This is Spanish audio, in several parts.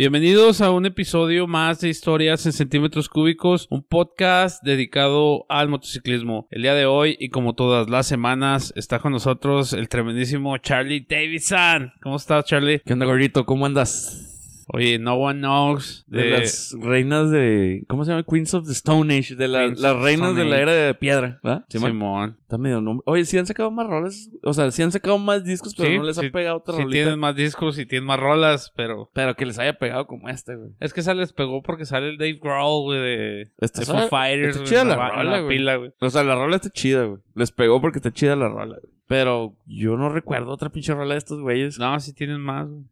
Bienvenidos a un episodio más de Historias en Centímetros Cúbicos, un podcast dedicado al motociclismo. El día de hoy, y como todas las semanas, está con nosotros el tremendísimo Charlie Davidson. ¿Cómo estás, Charlie? ¿Qué onda, gordito? ¿Cómo andas? Oye, No One Knows. De, De, las reinas de. ¿Cómo se llama? Queens of the Stone Age. De la- las reinas de la era de piedra. ¿verdad? Simón. Simón. Está medio nombre. Oye, sí han sacado más roles. O sea, sí han sacado más discos, pero Sí, no les sí, ha pegado otra Sí, rolita. tienen más discos y tienen más rolas, pero... Pero que les haya pegado como este, güey. Es que esa les pegó porque sale el Dave Grohl, güey, de, Está de Fighters. está chida la en rola, la pila, güey. O sea, la rola está chida, güey. Les pegó porque está chida la rola, güey. Pero yo no recuerdo otra pinche rola de estos güeyes. No, sí tienen más, güey.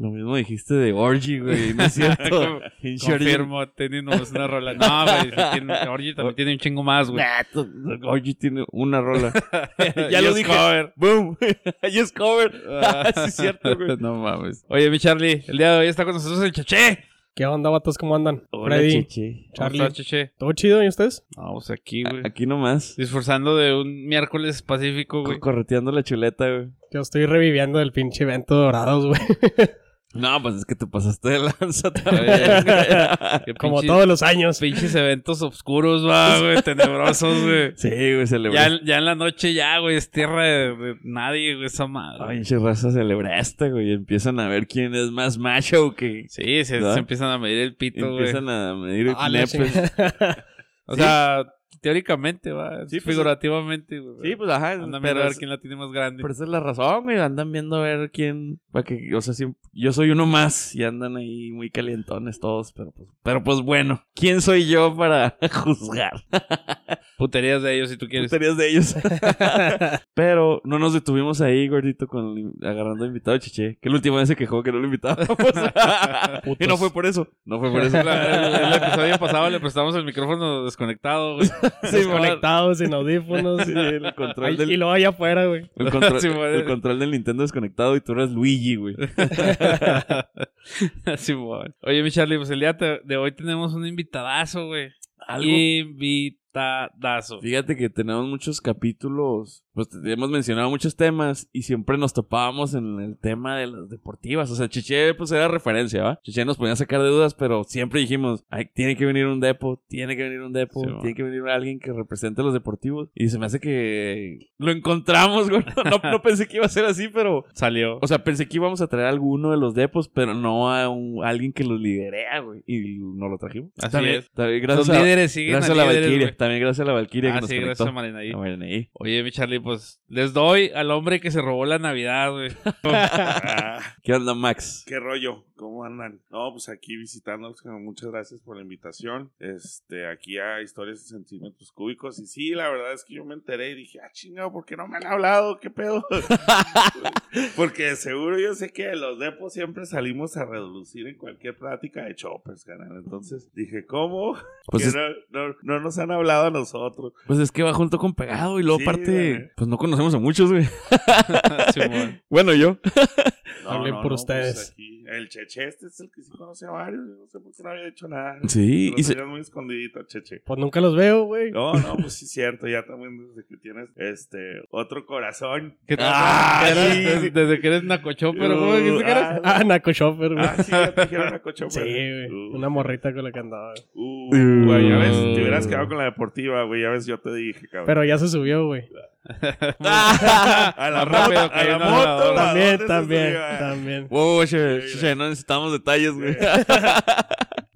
Lo mismo dijiste de Orgy, güey. No es cierto. Confirmo, tenemos una rola. No, güey, Orgy también tiene un chingo más, güey. Orgy tiene una rola. ya lo dije. cover. Boom. I just covered. Ah, sí, es cierto, güey. no mames. Oye, mi Charlie, el día de hoy está con nosotros el Cheche. ¿Qué onda, vatos? ¿Cómo andan? Hola, Freddy. ¿Cómo Charlie. Cheche? ¿Todo chido? ¿Y ustedes? Vamos aquí, güey. Aquí nomás. Disfrazando de un miércoles pacífico, güey. co- Correteando la chuleta, güey. Yo estoy reviviendo el pinche evento de Dorados, güey. No, pues es que te pasaste de lanza también. Como todos los años. Pinches eventos oscuros, va, güey, tenebrosos, güey. sí, güey, celebré. Ya, ya en la noche ya, güey, es tierra de, de nadie, güey, esa madre. Ay, pinche raza celebraste, güey. Empiezan a ver quién es más macho que... Sí, se, empiezan a medir el pito, güey. Empiezan a medir Ah, nepes. chingada. O sea, teóricamente, va. Sí, pues, figurativamente, güey. Sí, pues ajá. Andan viendo a ver quién la tiene más grande. Pero esa es la razón, güey. Andan viendo a ver quién. Para que, o sea, siempre- yo soy uno más y andan ahí muy calientones todos. Pero pues, pero pues bueno, ¿quién soy yo para juzgar? Puterías de ellos si tú quieres. Puterías de ellos. pero no nos detuvimos ahí, gordito, con el- agarrando invitado Chiche. Que la última vez se quejó que no lo invitábamos. y no fue por eso. No fue por eso. La- el, el episodio pasado le prestamos el micrófono desconectado, güey. Sí, Desconectados, sin audífonos. Sí, el control Ay, del- Y luego allá afuera, güey. El control, Sí, madre. el control del Nintendo desconectado y tú eras Luigi, güey. Simón. Oye, mi Charlie, pues el día de hoy tenemos un invitadazo, güey. Algo Invitadazo. Fíjate que tenemos muchos capítulos, pues hemos mencionado muchos temas y siempre nos topábamos en el tema de las deportivas. O sea, Chiché pues era referencia, ¿va? Chiché nos ponía a sacar de dudas, pero siempre dijimos, Ay, tiene que venir un depo, tiene que venir un depo, Sí, tiene que venir alguien que represente a los deportivos. Y se me hace que lo encontramos, güey. No, no pensé que iba a ser así, pero... Salió. O sea, pensé que íbamos a traer a alguno de los depos, pero no a, un- a alguien que los lidera, güey. Y no lo trajimos. Así También- es. también Los gracias a, líderes siguen gracias a la líderes, Valkyria. güey. También gracias a la Valkyria Ah, que nos sí, conectó. gracias a Marinaí. A Marinaí. Oye, mi Charlie, pues les doy al hombre que se robó la Navidad, güey. Ah, ¿Qué onda, Max? ¿Qué rollo? ¿Cómo andan? No, pues aquí visitándolos. Muchas gracias por la invitación. Este, aquí a Historias de Centímetros Cúbicos. Y sí, la verdad es que yo me enteré y dije, ah, chingado, ¿por qué no me han hablado? ¿Qué pedo? Porque seguro yo sé que los depos siempre salimos a reducir en cualquier plática de choppers, canal. Entonces dije, ¿cómo? Pues que es, no, no- no nos han hablado a nosotros. pues es que va junto con pegado y luego Sí, aparte, güey. Pues no conocemos a muchos, güey. Bueno, yo. Hablen por ustedes. aquí, el Cheche este es el que sí conoce a varios. No sé por qué no había hecho nada. Sí, y se- muy escondidito, Cheche. Pues nunca los veo, güey. No, no, pues sí es cierto, ya también desde que tienes este otro corazón. ¿Qué tal? Ah, ¿Qué sí. desde, desde que eres ¿cómo dijiste que eras? Ah, Naco Shopper, güey. Ah, sí, ya te dijeron a Cocho. Sí, güey. Uh, Una morrita con la que andaba. güey. Uh, güey, ya ves, Uh. te hubieras quedado con la deportiva, güey, ya ves, yo te dije, cabrón. Pero ya se subió, güey. a la rápido a la moto, lavadora. ¿a También, también, también. Wow, che, Sí, che, no necesitamos detalles, güey.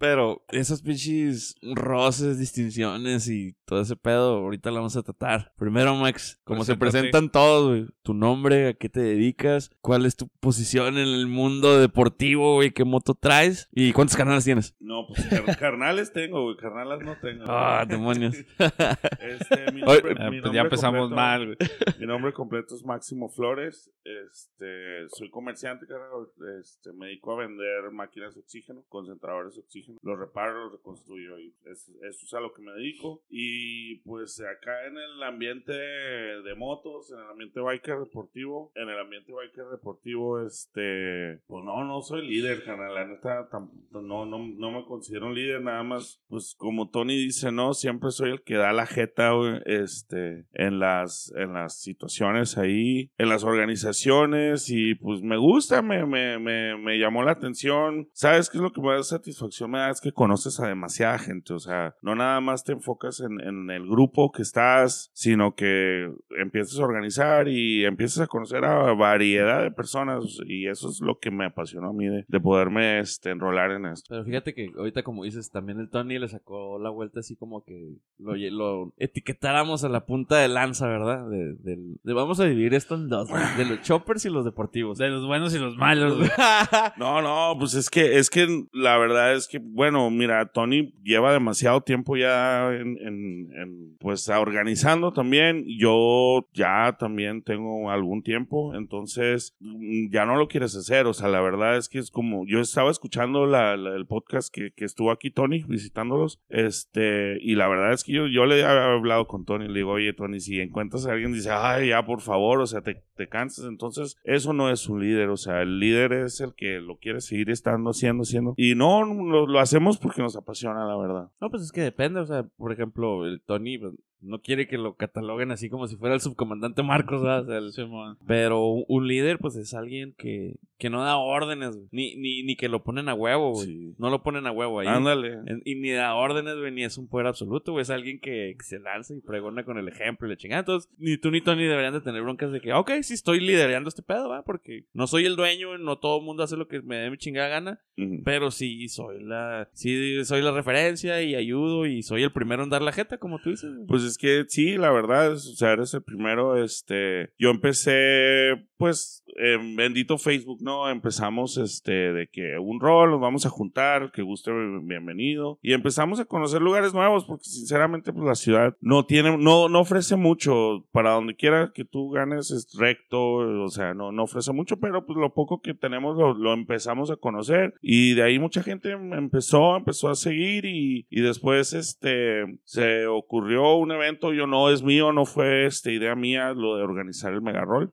Pero esos pinches roces, distinciones y todo ese pedo, ahorita lo vamos a tratar. Primero, Max, como se presentan todos, güey. Tu nombre, a qué te dedicas, cuál es tu posición en el mundo deportivo, güey, qué moto traes y cuántos canales tienes. No, pues car- carnales tengo, güey, carnalas no tengo. Ah, demonios. Este, mi nombre, Ah, mi pues ya empezamos completo- mal, güey. Mi nombre completo es Máximo Flores. Este, soy comerciante, carnal. Este, me dedico a vender máquinas de oxígeno, concentradores de oxígeno. Los reparo, los reconstruyo y eso, eso es a lo que me dedico. Y pues acá en el ambiente de motos, en el ambiente biker deportivo, en el ambiente biker deportivo, este, pues no, no soy líder, canal, la neta, no, no, no me considero un líder, nada más, pues como Tony dice, no, siempre soy el que da la jeta, este, en las, en las situaciones ahí, en las organizaciones. Y pues me gusta, me, me, me, me llamó la atención. ¿Sabes qué es lo que más satisfacción me Es que conoces a demasiada gente, o sea, no nada más te enfocas en, en el grupo que estás, sino que empiezas a organizar y empiezas a conocer a variedad de personas y eso es lo que me apasionó a mí de, de poderme este, enrolar en esto. Pero fíjate que ahorita, como dices, también el Tony le sacó la vuelta así como que lo, lo etiquetáramos a la punta de lanza, ¿verdad? De, vamos a dividir esto en dos, de los choppers y los deportivos. De los buenos y los malos, güey. No, no, pues es que, es que la verdad es que, bueno, mira, Tony lleva demasiado tiempo ya en, pues organizando también. Yo ya también tengo algún tiempo, entonces mm, ya no lo quieres hacer. O sea, la verdad es que es como, yo estaba escuchando el podcast que, que estuvo aquí Tony visitándolos, este, y la verdad es que yo, yo le había hablado con Tony, le digo, oye, Tony, si encuentras a alguien, dice, ay, ya, por favor, o sea, te, te cansas, entonces eso no es un líder, o sea, el líder es el que lo quiere seguir estando haciendo, haciendo, y no, lo, lo hacemos porque nos apasiona, la verdad. No, pues es que depende, o sea, por ejemplo, el Tony pues, no quiere que lo cataloguen así como si fuera el subcomandante Marcos, ¿verdad? O sea, el- Simón. pero un, un líder, pues es alguien que, que no da órdenes, güey. ni, ni, ni que lo ponen a huevo, güey. Sí. No lo ponen a huevo ahí. Ándale. Y ni da órdenes, güey, ni es un poder absoluto, güey. Es alguien que, se lanza y pregona con el ejemplo y le chingada. Entonces, ni tú ni Tony deberían de tener broncas de que, ok, sí estoy liderando este pedo, va, porque no soy el dueño, no todo el mundo hace lo que me dé mi chingada gana, pero sí soy la, sí soy la referencia y ayudo y soy el primero en dar la jeta, como tú dices. güey. Pues es que sí, la verdad, o sea, eres el primero, este, yo empecé, pues, en bendito Facebook, ¿no? Empezamos, este, de que un rol, nos vamos a juntar, que guste, bienvenido, y empezamos a conocer lugares nuevos, porque sinceramente, pues, la ciudad no tiene, no, no ofrece mucho, para donde quiera que tú ganes es recto, o sea, no, no ofrece mucho, pero pues lo poco que tenemos lo, lo empezamos a conocer, y de ahí mucha gente empezó, empezó a seguir, y, y después, este, se ocurrió un evento, yo no, es mío, no fue, este, idea mía, lo de organizar el mega roll.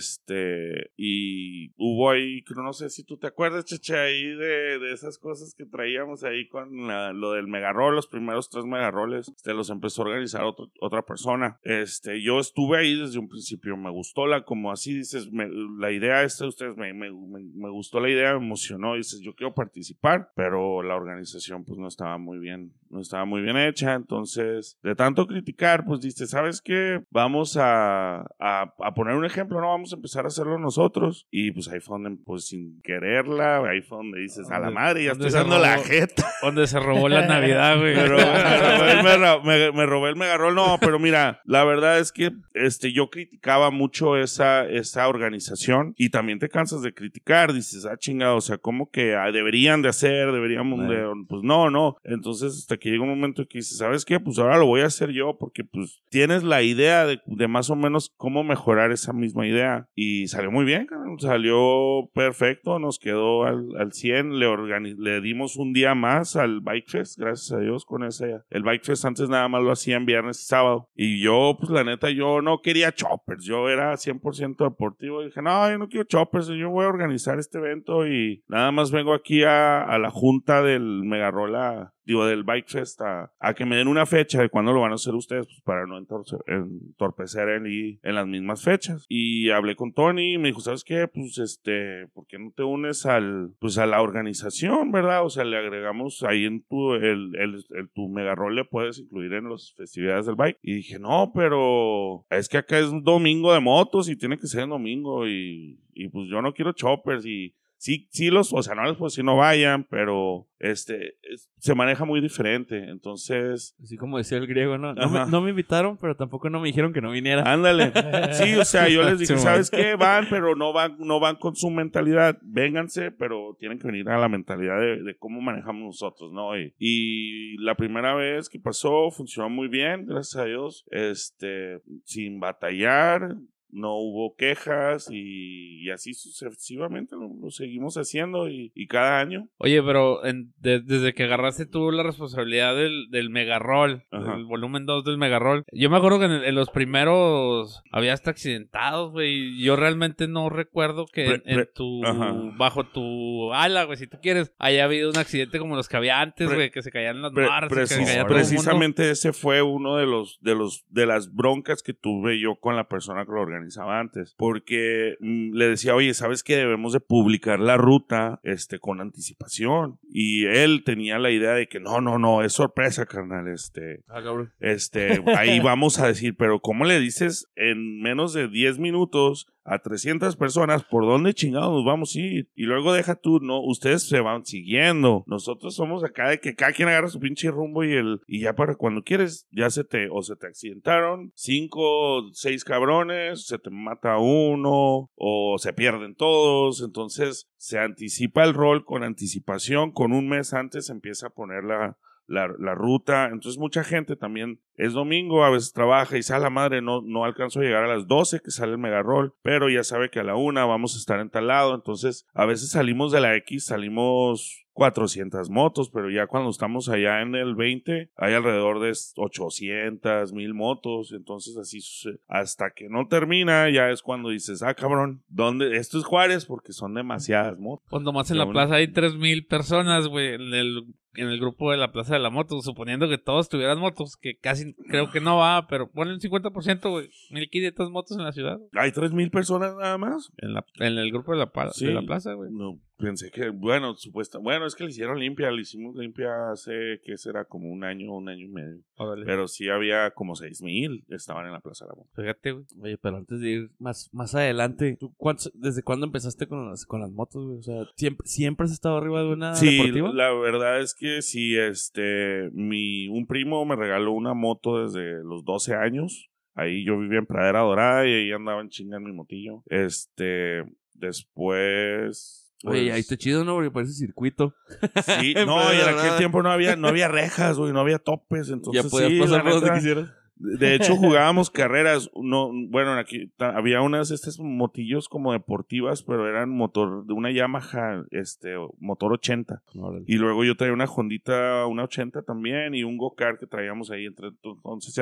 Este, y hubo ahí, no sé si tú te acuerdas, Cheche, ahí de, de esas cosas que traíamos ahí con lo del megarrol, los primeros tres megarroles, este, los empezó a organizar otro- otra persona. Este, yo estuve ahí desde un principio, me gustó la, como así dices, me- la idea esta de ustedes, me, me, me, me gustó la idea, me emocionó, dices, yo quiero participar, pero la organización pues no estaba muy bien, no estaba muy bien hecha, entonces, de tanto criticar, pues dices, ¿sabes qué? Vamos a, a, a poner un ejemplo, no vamos a empezar a hacerlo nosotros. Y pues ahí fue donde, pues sin quererla, ahí fue donde dices, a la madre, ya estoy dando la jeta. Donde se robó la Navidad, güey. Me robé, me robé el mega- me- me robé el megarrol. No, pero mira, la verdad es que este, yo criticaba mucho esa, esa organización y también te cansas de criticar. Dices, ah, chingado, o sea, como que ah, deberían de hacer, deberíamos de. Pues no, no. Entonces, hasta que llega un momento que dices, ¿sabes qué? Pues ahora lo voy a hacer yo porque, pues, tienes la idea de, de más o menos cómo mejorar esa misma idea. Y salió muy bien. Salió perfecto, nos quedó al, al 100. Le, le dimos un día más al Bike Fest, gracias a Dios, con ese. El Bike Fest antes nada más lo hacían viernes y sábado. Y yo, pues la neta, yo no quería choppers. Yo era 100% deportivo. Y dije, no, yo no quiero choppers. Yo voy a organizar este evento y nada más vengo aquí a, a la junta del Megarola digo, del Bike Fest a, a que me den una fecha de cuándo lo van a hacer ustedes, pues para no entorpecer en, y- en las mismas fechas. Y hablé con Tony y me dijo, ¿sabes qué? Pues este, ¿por qué no te unes al, pues a la organización, verdad? O sea, le agregamos ahí en tu, el, el, el- tu mega rol le puedes incluir en las festividades del bike. Y dije, no, pero es que acá es un domingo de motos y tiene que ser en domingo y, y pues yo no quiero choppers y sí, sí los, o sea, no les puedo decir no vayan, pero este, es- se maneja muy diferente. Entonces, Así como decía el griego, ¿no? No me, no me invitaron, pero tampoco no me dijeron que no viniera. ándale. Sí, o sea, yo les dije, Sí, ¿sabes qué? Van, pero no van, no van con su mentalidad. Vénganse, pero tienen que venir a la mentalidad de, de cómo manejamos nosotros, ¿no? Y, y la primera vez que pasó, funcionó muy bien, gracias a Dios. Este, sin batallar. No hubo quejas y, y así sucesivamente lo, lo seguimos haciendo y, y cada año. Oye, pero en- de- desde que agarraste tú la responsabilidad del, del Megarroll, Ajá. el volumen 2 del Megarroll, yo me acuerdo que en, en los primeros había hasta accidentados, güey. Yo realmente no recuerdo que en, Pre- tu, Ajá. bajo tu ala, güey, si tú quieres, haya habido un accidente como los que había antes, Pre- güey, que se caían las barras, precis- precisamente ese fue uno de los de los de las broncas que tuve yo con la persona que lo organizaba antes porque mm, le decía oye sabes que debemos de publicar la ruta este con anticipación y él tenía la idea de que no no no es sorpresa carnal este Ah, cabrón. este ahí vamos a decir pero cómo le dices en menos de 10 minutos a 300 personas, ¿por dónde chingados nos vamos a ir? Y luego deja tú, no, ustedes se van siguiendo. Nosotros somos acá de que cada quien agarra su pinche rumbo y el y ya para cuando quieres, ya se te o se te accidentaron cinco, seis cabrones, se te mata uno o se pierden todos, entonces se anticipa el rol con anticipación, con un mes antes empieza a poner la la, la ruta. Entonces mucha gente también es domingo, a veces trabaja y sale la madre, no, no alcanzo a llegar a las 12 que sale el mega roll, pero ya sabe que a la una vamos a estar en tal lado. Entonces a veces salimos de la X, salimos 400 motos, pero ya cuando estamos allá en el 20 hay alrededor de 800, 1000 motos. Entonces así sucede. Hasta que no termina ya es cuando dices, ah cabrón, ¿dónde? Esto es Juárez porque son demasiadas motos. Cuando más en la plaza hay 3000 personas, güey, en el, en el grupo de la plaza de la moto, suponiendo que todos tuvieran motos, que casi creo que no va, pero ponle un 50%, güey, 1500 motos en la ciudad, Hay 3000 personas nada más. en, la, en el grupo de la, Sí. de la plaza, güey. No, pensé que, bueno, supuesta, bueno, es que le hicieron limpia, le hicimos limpia hace, que será? Como un año, un año y medio. Pero sí había como seis mil, estaban en la Plaza de la Moto. Fíjate, güey. Oye, pero antes de ir más, más adelante, ¿tú cuántos- ¿desde cuándo empezaste con las, con las motos, güey? O sea, ¿siempre, ¿siempre has estado arriba de una Sí, deportiva? la verdad es que sí, este, mi, un primo me regaló una moto desde los 12 años. Ahí yo vivía en Pradera Dorada y ahí andaba en chinga en mi motillo. Este, después... Oye, pues, ahí está chido, ¿no? Porque parece circuito. Sí, no, y en aquel tiempo no había, no había rejas, güey, no había topes, entonces ya podías sí, pasar la por donde neta, quisieras. De hecho, jugábamos carreras. No, bueno, aquí había unas estas motillos como deportivas, pero eran motor de una Yamaha, este, motor 80. Y luego yo traía una Hondita, una 80 también, y un go-kart que traíamos ahí entre. Entonces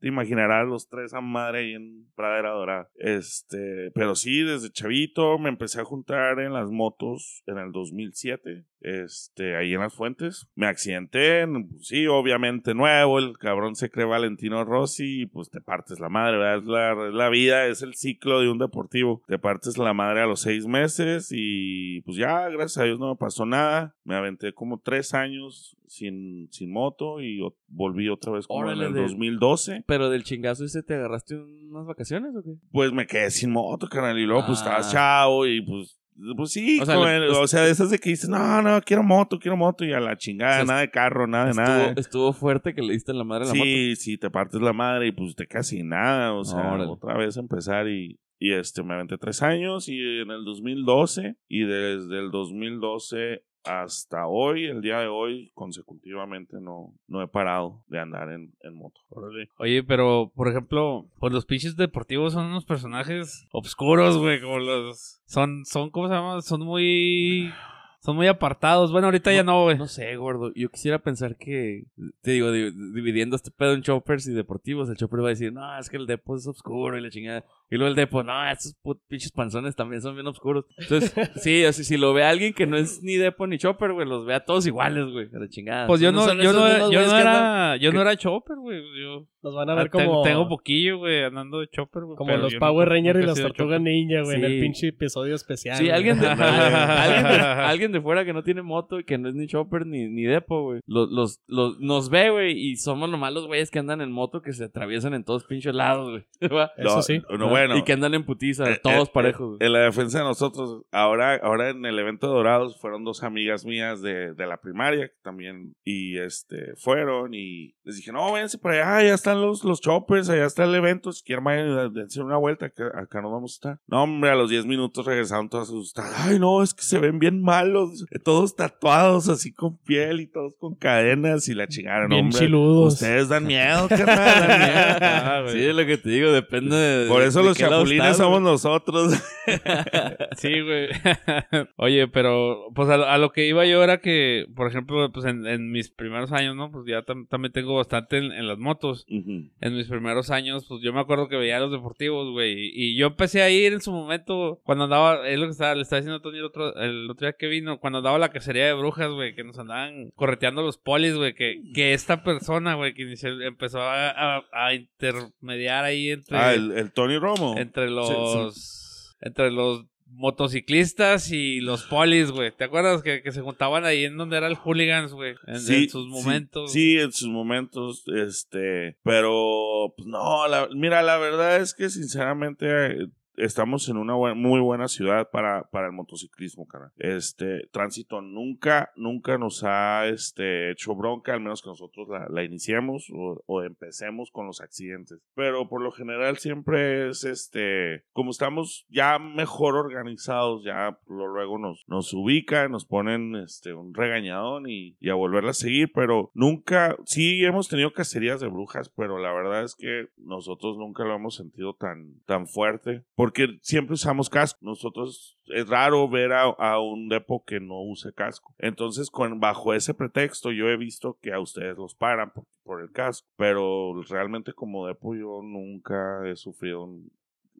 te imaginarás los tres a madre ahí en Pradera Dorada. Este, pero sí, desde chavito me empecé a juntar en las motos en el 2007. Este, ahí en las fuentes. Me accidenté, pues sí, obviamente nuevo. El cabrón se cree Valentino Rossi y pues te partes la madre, ¿verdad? La, es la vida, es el ciclo de un deportivo. Te partes la madre a los seis meses y pues ya, gracias a Dios no me pasó nada. Me aventé como tres años sin, sin moto y o- volví otra vez como Órale, en el de- 2012. Pero del chingazo ese te agarraste unas vacaciones o qué? Pues me quedé sin moto, carnal. Y luego pues Ah. estabas chavo y pues... Pues sí, O sea, le- el- o sea, de esas de que dices, no, no, quiero moto, quiero moto, y a la chingada, O sea, nada de carro, nada de nada. Estuvo, fuerte que le diste la madre a la moto. Sí, sí, te partes la madre y pues te sin nada, o sea, Órale. otra vez empezar y, y este, me aventé tres años y en el 2012 y desde el 2012 hasta hoy, el día de hoy, consecutivamente no, no he parado de andar en, en moto. Oye, pero, por ejemplo, pues los pinches deportivos son unos personajes obscuros, güey, como los... Son, son, ¿cómo se llama? Son muy... Son muy apartados. Bueno, ahorita ya no, güey. No sé, gordo. Yo quisiera pensar que, te digo, di- dividiendo este pedo en choppers y deportivos, el chopper va a decir, no, es que el depo es oscuro y la chingada. Y luego el depo, no, estos put- pinches panzones también son bien oscuros. Entonces, sí, o sea, si lo ve alguien que no es ni depo ni chopper, güey, los ve a todos iguales, güey, a la chingada. Pues yo no, yo esos no, yo no era, yo no era chopper, güey. Yo Nos van a ah, ver como, tengo poquillo, güey, andando de chopper, güey. como los Power Rangers y nunca he los sido Tortuga chopper. Ninja, güey, en el pinche episodio especial. Sí, alguien de, alguien, de, alguien de fuera que no tiene moto y que no es ni chopper ni, ni depo, güey. Los, los, los, nos ve, güey, y somos nomás los güeyes que andan en moto que se atraviesan en todos pinches lados, güey. Eso No, sí. no, bueno, Y que andan en putiza, Eh, todos eh, parejos. En la defensa de nosotros, ahora, ahora en el evento de Dorados fueron dos amigas mías de, de la primaria que también y este fueron y les dije, no, váyanse para allá, ya están los, los choppers, allá está el evento, si quieren vayan a hacer una vuelta, acá, acá nos vamos a estar. No, hombre, a los 10 minutos regresaron todas asustadas. Ay, no, es que se ven bien malos. los, todos tatuados así con piel y todos con cadenas y la chingaron. Bien hombre, chiludos. Ustedes dan miedo, carnal, dan miedo. Ah. Sí, es lo que te digo, depende de. Por eso de los chapulines estás, somos güey. nosotros. Sí, güey. Oye, pero pues a, lo- a lo que iba yo era que, por ejemplo, pues en, en mis primeros años, ¿no? Pues ya tam- también tengo bastante en, en las motos. En mis primeros años, pues yo me acuerdo que veía los deportivos, güey. Y, y yo empecé a ir en su momento, cuando andaba, es lo que estaba, le estaba diciendo Tony el otro, el otro día que vino, cuando andaba la cacería de brujas, güey, que nos andaban correteando los polis, güey, que, que esta persona, güey, que inició- empezó a, a- a intermediar ahí entre Ah, el, el Tony Romo. Entre Sí, los entre los motociclistas y los polis, güey. ¿Te acuerdas que, que se juntaban ahí en donde era el hooligans, güey? En, Sí, en sus sí, momentos. Sí, en sus momentos, este, pero, pues no, la- mira, la verdad es que sinceramente estamos en una buen- muy buena ciudad para, para el motociclismo, cara. Este, tránsito nunca, nunca nos ha, este, hecho bronca, al menos que nosotros la, la iniciemos o, o empecemos con los accidentes. Pero por lo general siempre es, este, como estamos ya mejor organizados, ya luego nos, nos ubican, nos ponen, este, un regañadón y, y a volverla a seguir, pero nunca, sí hemos tenido cacerías de brujas, pero la verdad es que nosotros nunca lo hemos sentido tan, tan fuerte, porque siempre usamos casco. Nosotros es raro ver a, un depo que no use casco. Entonces, con, bajo ese pretexto, yo he visto que a ustedes los paran por, el casco, pero realmente como depo yo nunca he sufrido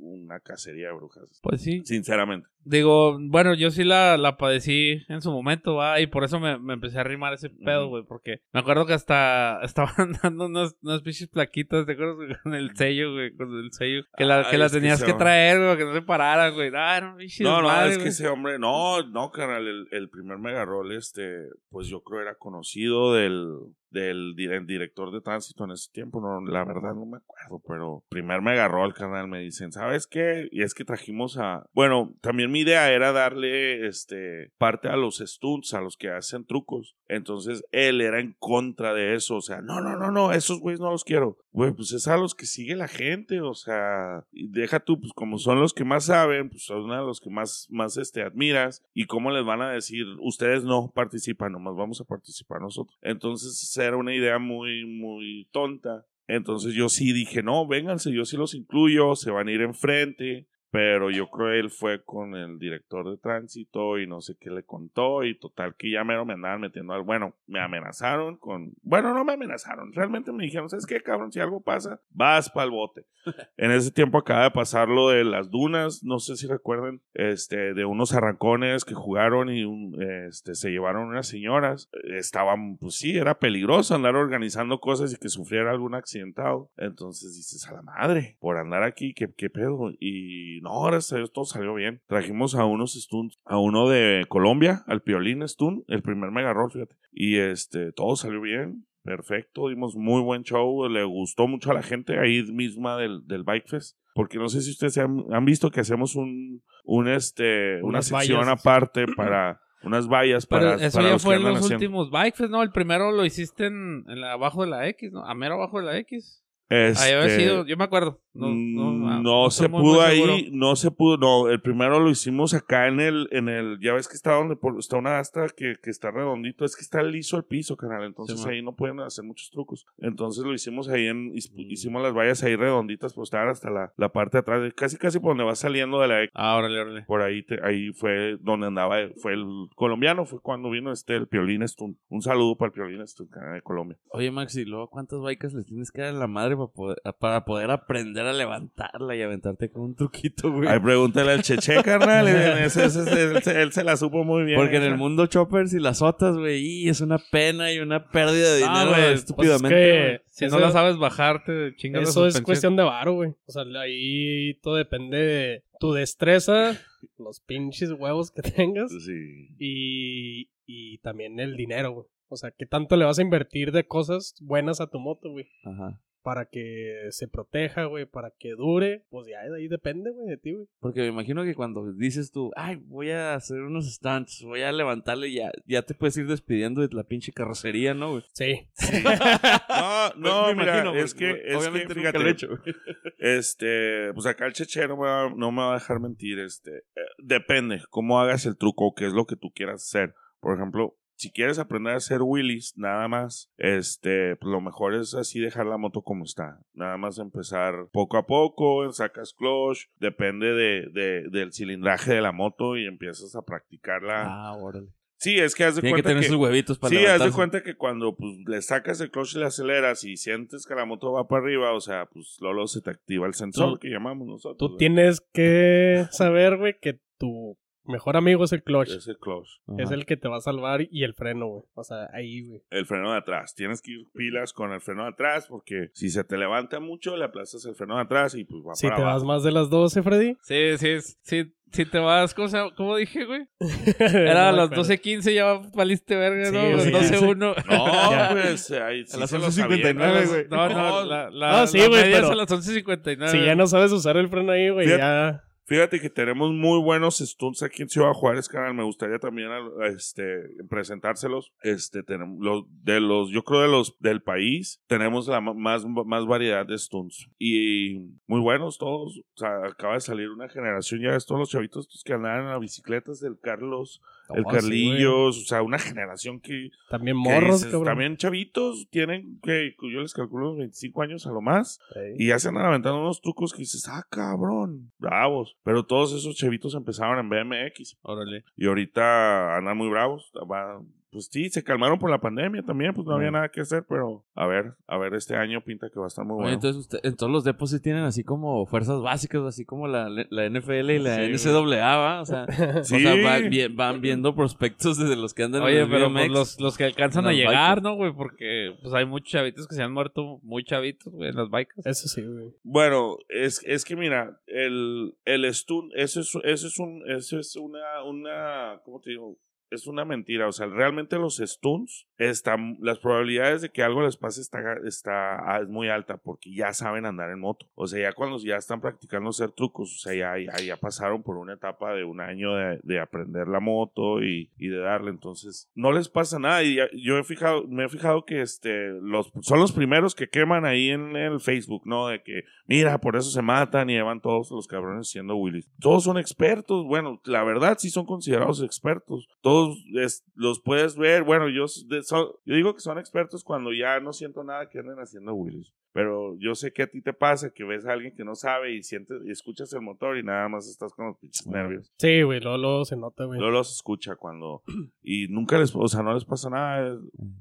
una cacería de brujas. Pues sí. Sinceramente. Digo, bueno, yo sí la, la padecí en su momento, va, y por eso me, me empecé a rimar ese pedo, güey, porque me acuerdo que hasta estaban dando unas, unas pinches plaquitas, ¿te acuerdas? Con el sello, güey, con el sello, que la, Ay, que la es que tenías que traer, güey, que no se pararan, güey. Ah, no, No, no, madre, es que güey. ese hombre, no, no, carnal, el, el primer megarol, este, pues yo creo era conocido del, del di- el director de tránsito en ese tiempo, no, la verdad no me acuerdo, pero primer megarol, carnal, me dicen, ¿sabes qué? Y es que trajimos a, bueno, también mi idea era darle, este, parte a los stunts, a los que hacen trucos, entonces él era en contra de eso, o sea, no, no, no, no, esos güeyes no los quiero, güey, pues es a los que sigue la gente, o sea, deja tú, pues como son los que más saben, pues son a los que más, más, este, admiras, y cómo les van a decir, ustedes no participan, nomás vamos a participar nosotros. Entonces, era una idea muy, muy tonta. Entonces yo sí dije, no, vénganse, yo sí los incluyo, se van a ir enfrente. Pero yo creo que él fue con el director de tránsito y no sé qué le contó y total que ya mero me andaban metiendo al... Bueno, me amenazaron con... Bueno, no me amenazaron, realmente me dijeron, ¿sabes qué, cabrón? Si algo pasa, vas para el bote. En ese tiempo acaba de pasar lo de las dunas, no sé si recuerden, este, de unos arrancones que jugaron y un- este, se llevaron unas señoras. Estaban, pues sí, era peligroso andar organizando cosas y que sufriera algún accidentado. Entonces dices, a la madre, por andar aquí, ¿qué, qué pedo? Y no, gracias a Dios todo salió bien. Trajimos a unos stunts, a uno de Colombia, al Piolín Stun, el primer mega roll, fíjate. Y este, todo salió bien. Perfecto, dimos muy buen show, le gustó mucho a la gente ahí misma del, del Bike Fest, porque no sé si ustedes han, han visto que hacemos un, un este, una sección vallas. aparte para unas vallas para, Pero eso para ya los fue en los haciendo. últimos bike fest, ¿no? El primero lo hiciste en, en la, abajo de la X, ¿no? A mero abajo de la X. Ahí había Este, sido, yo me acuerdo. No, no, Mm, ah, no estoy se pudo ahí, seguro. no se pudo, no, el primero lo hicimos acá en el, en el, ya ves que está donde está una asta que, que está redondito, es que está liso el piso, canal, entonces Sí, ahí no pueden hacer muchos trucos. Entonces lo hicimos ahí en, Mm. hicimos las vallas ahí redonditas, pues estaban hasta la, la parte de atrás, casi casi por donde va saliendo de la X. Ah, órale, órale. Por ahí, te- ahí fue donde andaba, fue el colombiano, fue cuando vino este, el Piolín Stun. Un saludo para el Piolín Stun, canal de Colombia. Oye, Maxi, luego cuántas bikes les tienes que dar a la madre para poder, para poder aprender a levantarla y aventarte con un truquito, güey? Ahí pregúntale al Cheche, carnal, ese- ese- ese- él, se- él se la supo muy bien. Porque en el mundo choppers y las otras, güey, y es una pena y una pérdida de Ah, dinero güey, estúpidamente. pues es que- güey. Si Eso- no la sabes bajarte, chingas Eso es cuestión de varo, güey. O sea, ahí todo depende de tu destreza, los pinches huevos que tengas Sí. y, y también el dinero, güey. O sea, ¿qué tanto le vas a invertir de cosas buenas a tu moto, güey? Ajá. Para que se proteja, güey, para que dure, pues ya de ahí depende, güey, de ti, güey. Porque me imagino que cuando dices tú, ay, voy a hacer unos stunts, voy a levantarle, ya, ya te puedes ir despidiendo de la pinche carrocería, ¿no, güey? Sí. No, no, Me mira, imagino, es que, es obviamente que, nunca fíjate, lo he hecho. Este, pues acá el cheche no me va, no me va a dejar mentir, este, eh, depende cómo hagas el truco o qué es lo que tú quieras hacer. Por ejemplo, si quieres aprender a hacer wheelies, nada más, este, pues lo mejor es así dejar la moto como está. Nada más empezar poco a poco, sacas clutch, depende de, de- del cilindraje de la moto y empiezas a practicarla. Ah, órale. Sí, es que haz de Tiene que cuenta tener que, sus huevitos para Sí, haz de cuenta que cuando pues, le sacas el clutch y le aceleras y sientes que la moto va para arriba, o sea, pues Lolo se te activa el sensor Tú- que llamamos nosotros. Tú tienes que saber, güey, que tu mejor amigo es el clutch. Ese clutch. Ajá. Es el que te va a salvar y el freno, güey. O sea, ahí, güey. El freno de atrás. Tienes que ir pilas con el freno de atrás porque si se te levanta mucho, le aplastas el freno de atrás y pues va Si para te vas más de las 12, Freddy. Sí, sí, sí. Si te vas, ¿cómo? ¿Cómo dije, güey? Era a No me las acuerdo. 12.15 ya valiste verga, Sí, ¿no? güey, Las sí. 12.1. No, pues ahí sí A las se lo 11:59, sabía, güey. No, no, la, la, No, sí, la güey, es pero- a las 11.59. Si ya no sabes usar el freno ahí, güey, Fíjate- ya. Fíjate que tenemos muy buenos stunts aquí en Ciudad Juárez, canal. Me gustaría también este, presentárselos. Este, tenemos los, de los, yo creo de los del país, tenemos la más, más variedad de stunts. Y muy buenos todos. O sea, acaba de salir una generación, ya ves, todos los chavitos estos que andaban en las bicicletas del Carlos, el sí, Carlillos, o sea, una generación que, También que morros, dices, cabrón. también chavitos, tienen que, yo les calculo unos 25 años a lo más. Sí. Y ya se andan aventando unos trucos que dices, ah, cabrón, bravos. Pero todos esos chavitos empezaron en BMX. Órale. Y ahorita andan muy bravos. Va- pues sí, se calmaron por la pandemia también, pues no había nada que hacer, pero a ver, a ver, este año pinta que va a estar muy Oye, bueno. entonces, usted- en todos los depos sí tienen así como fuerzas básicas, así como la, la NFL y la Sí, NCAA, ¿va? O sea, Sí. o sea van, vi- van viendo prospectos desde los que andan en Oye, el pero pues, los, los que alcanzan a llegar, bikes. ¿no, güey? Porque pues hay muchos chavitos que se han muerto muy chavitos, güey, en las bikes. Eso sí, güey. Bueno, es, es que mira, el, el stun, eso es, eso es un, eso es una, una, ¿cómo te digo? Es una mentira, o sea, realmente los stuns, están, las probabilidades de que algo les pase está, está, ah, es muy alta porque ya saben andar en moto. O sea, ya cuando ya están practicando hacer trucos, o sea, ya, ya, ya pasaron por una etapa de un año de, de aprender la moto y, y de darle, entonces no les pasa nada. Y yo he fijado, me he fijado que este, los, son los primeros que queman ahí en el Facebook, ¿no? De que mira, por eso se matan y llevan todos los cabrones siendo Willis. Todos son expertos, bueno, la verdad sí son considerados expertos. Todos es- los puedes ver, bueno, yo, de- son- yo digo que son expertos cuando ya no siento nada que anden haciendo Willis. Pero yo sé que a ti te pasa que ves a alguien que no sabe y sientes y escuchas el motor y nada más estás con los pinches nervios. Sí, güey, luego se nota, güey. No los escucha cuando. Y nunca les. O sea, no les pasa nada.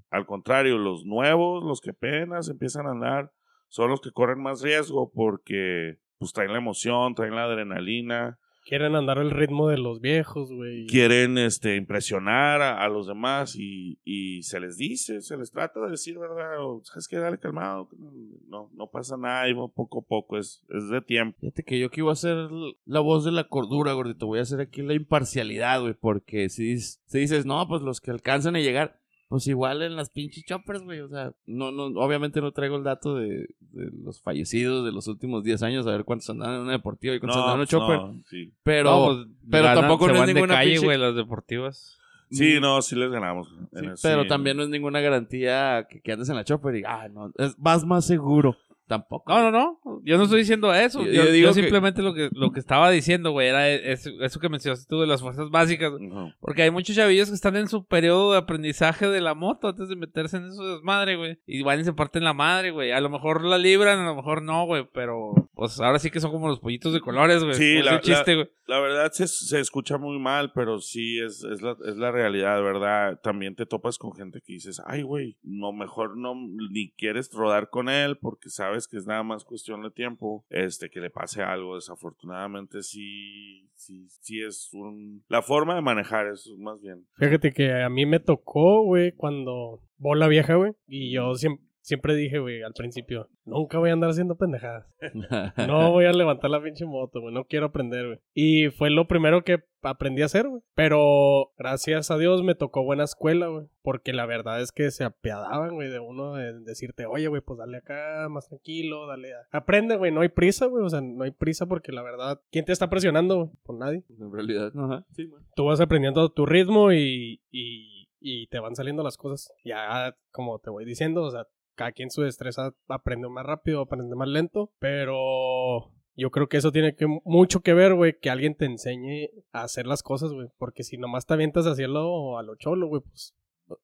Al contrario, los nuevos, los que apenas empiezan a andar, son los que corren más riesgo porque. Pues traen la emoción, traen la adrenalina, Quieren andar al ritmo de los viejos, güey. quieren este, impresionar a, a los demás y, y se les dice, se les trata de decir, ¿verdad? O, ¿Sabes qué? Dale calmado. No, no pasa nada, y poco a poco, es, es de tiempo. Fíjate que yo que iba a ser la voz de la cordura, gordito. Voy a hacer aquí la imparcialidad, güey. Porque si, si dices, no, pues los que alcanzan a llegar, pues igual en las pinches choppers, güey. O sea, no, no, obviamente no traigo el dato de, de los fallecidos de los últimos 10 años, a ver cuántos andan en una deportiva y cuántos andan en una pues, chopper. no, sí. Pero, No, pues, pero ganan- tampoco se no es van de ninguna calle, pinche- güey, las deportivas. Sí, no, sí les ganamos. Sí, En el- pero sí. también no es ninguna garantía que, que andes en la chopper y, ah, no, es, vas más seguro. Tampoco. No, no, no. Yo no estoy diciendo eso. Yo- Yo, yo digo yo que- simplemente lo que lo que estaba diciendo, güey, era es- eso que mencionaste tú de las fuerzas básicas. Porque hay muchos chavillos que están en su periodo de aprendizaje de la moto antes de meterse en eso desmadre, güey. Y van y se parten la madre, güey. A lo mejor la libran, a lo mejor no, güey. Pero, pues ahora sí que son como los pollitos de colores, güey. Sí, la- chiste. La verdad se, se escucha muy mal, pero sí es, es, la, es la realidad, ¿verdad? También te topas con gente que dices, ay, güey, no, mejor no, ni quieres rodar con él porque sabes que es nada más cuestión de tiempo, este, que le pase algo. Desafortunadamente sí, sí, sí es un... La forma de manejar es más bien. Fíjate que a mí me tocó, güey, cuando bola vieja, güey. Y yo siempre, siempre dije, güey, al principio, nunca voy a andar haciendo pendejadas. No voy a levantar la pinche moto, güey. No quiero aprender, güey. Y fue lo primero que aprendí a hacer, güey. Pero gracias a Dios me tocó buena escuela, güey. Porque la verdad es que se apiadaban, güey, de uno de decirte, oye, güey, pues dale acá, más tranquilo, dale. a- Aprende, güey, no hay prisa, güey. O sea, no hay prisa porque la verdad, ¿quién te está presionando, güey? Por nadie. En realidad, ajá, sí, man. Tú vas aprendiendo a tu ritmo y, y, y te van saliendo las cosas. Ya, como te voy diciendo, o sea, cada quien su destreza aprende más rápido, aprende más lento, pero yo creo que eso tiene que, mucho que ver, güey, que alguien te enseñe a hacer las cosas, güey, porque si nomás te avientas a hacerlo a lo cholo, güey, pues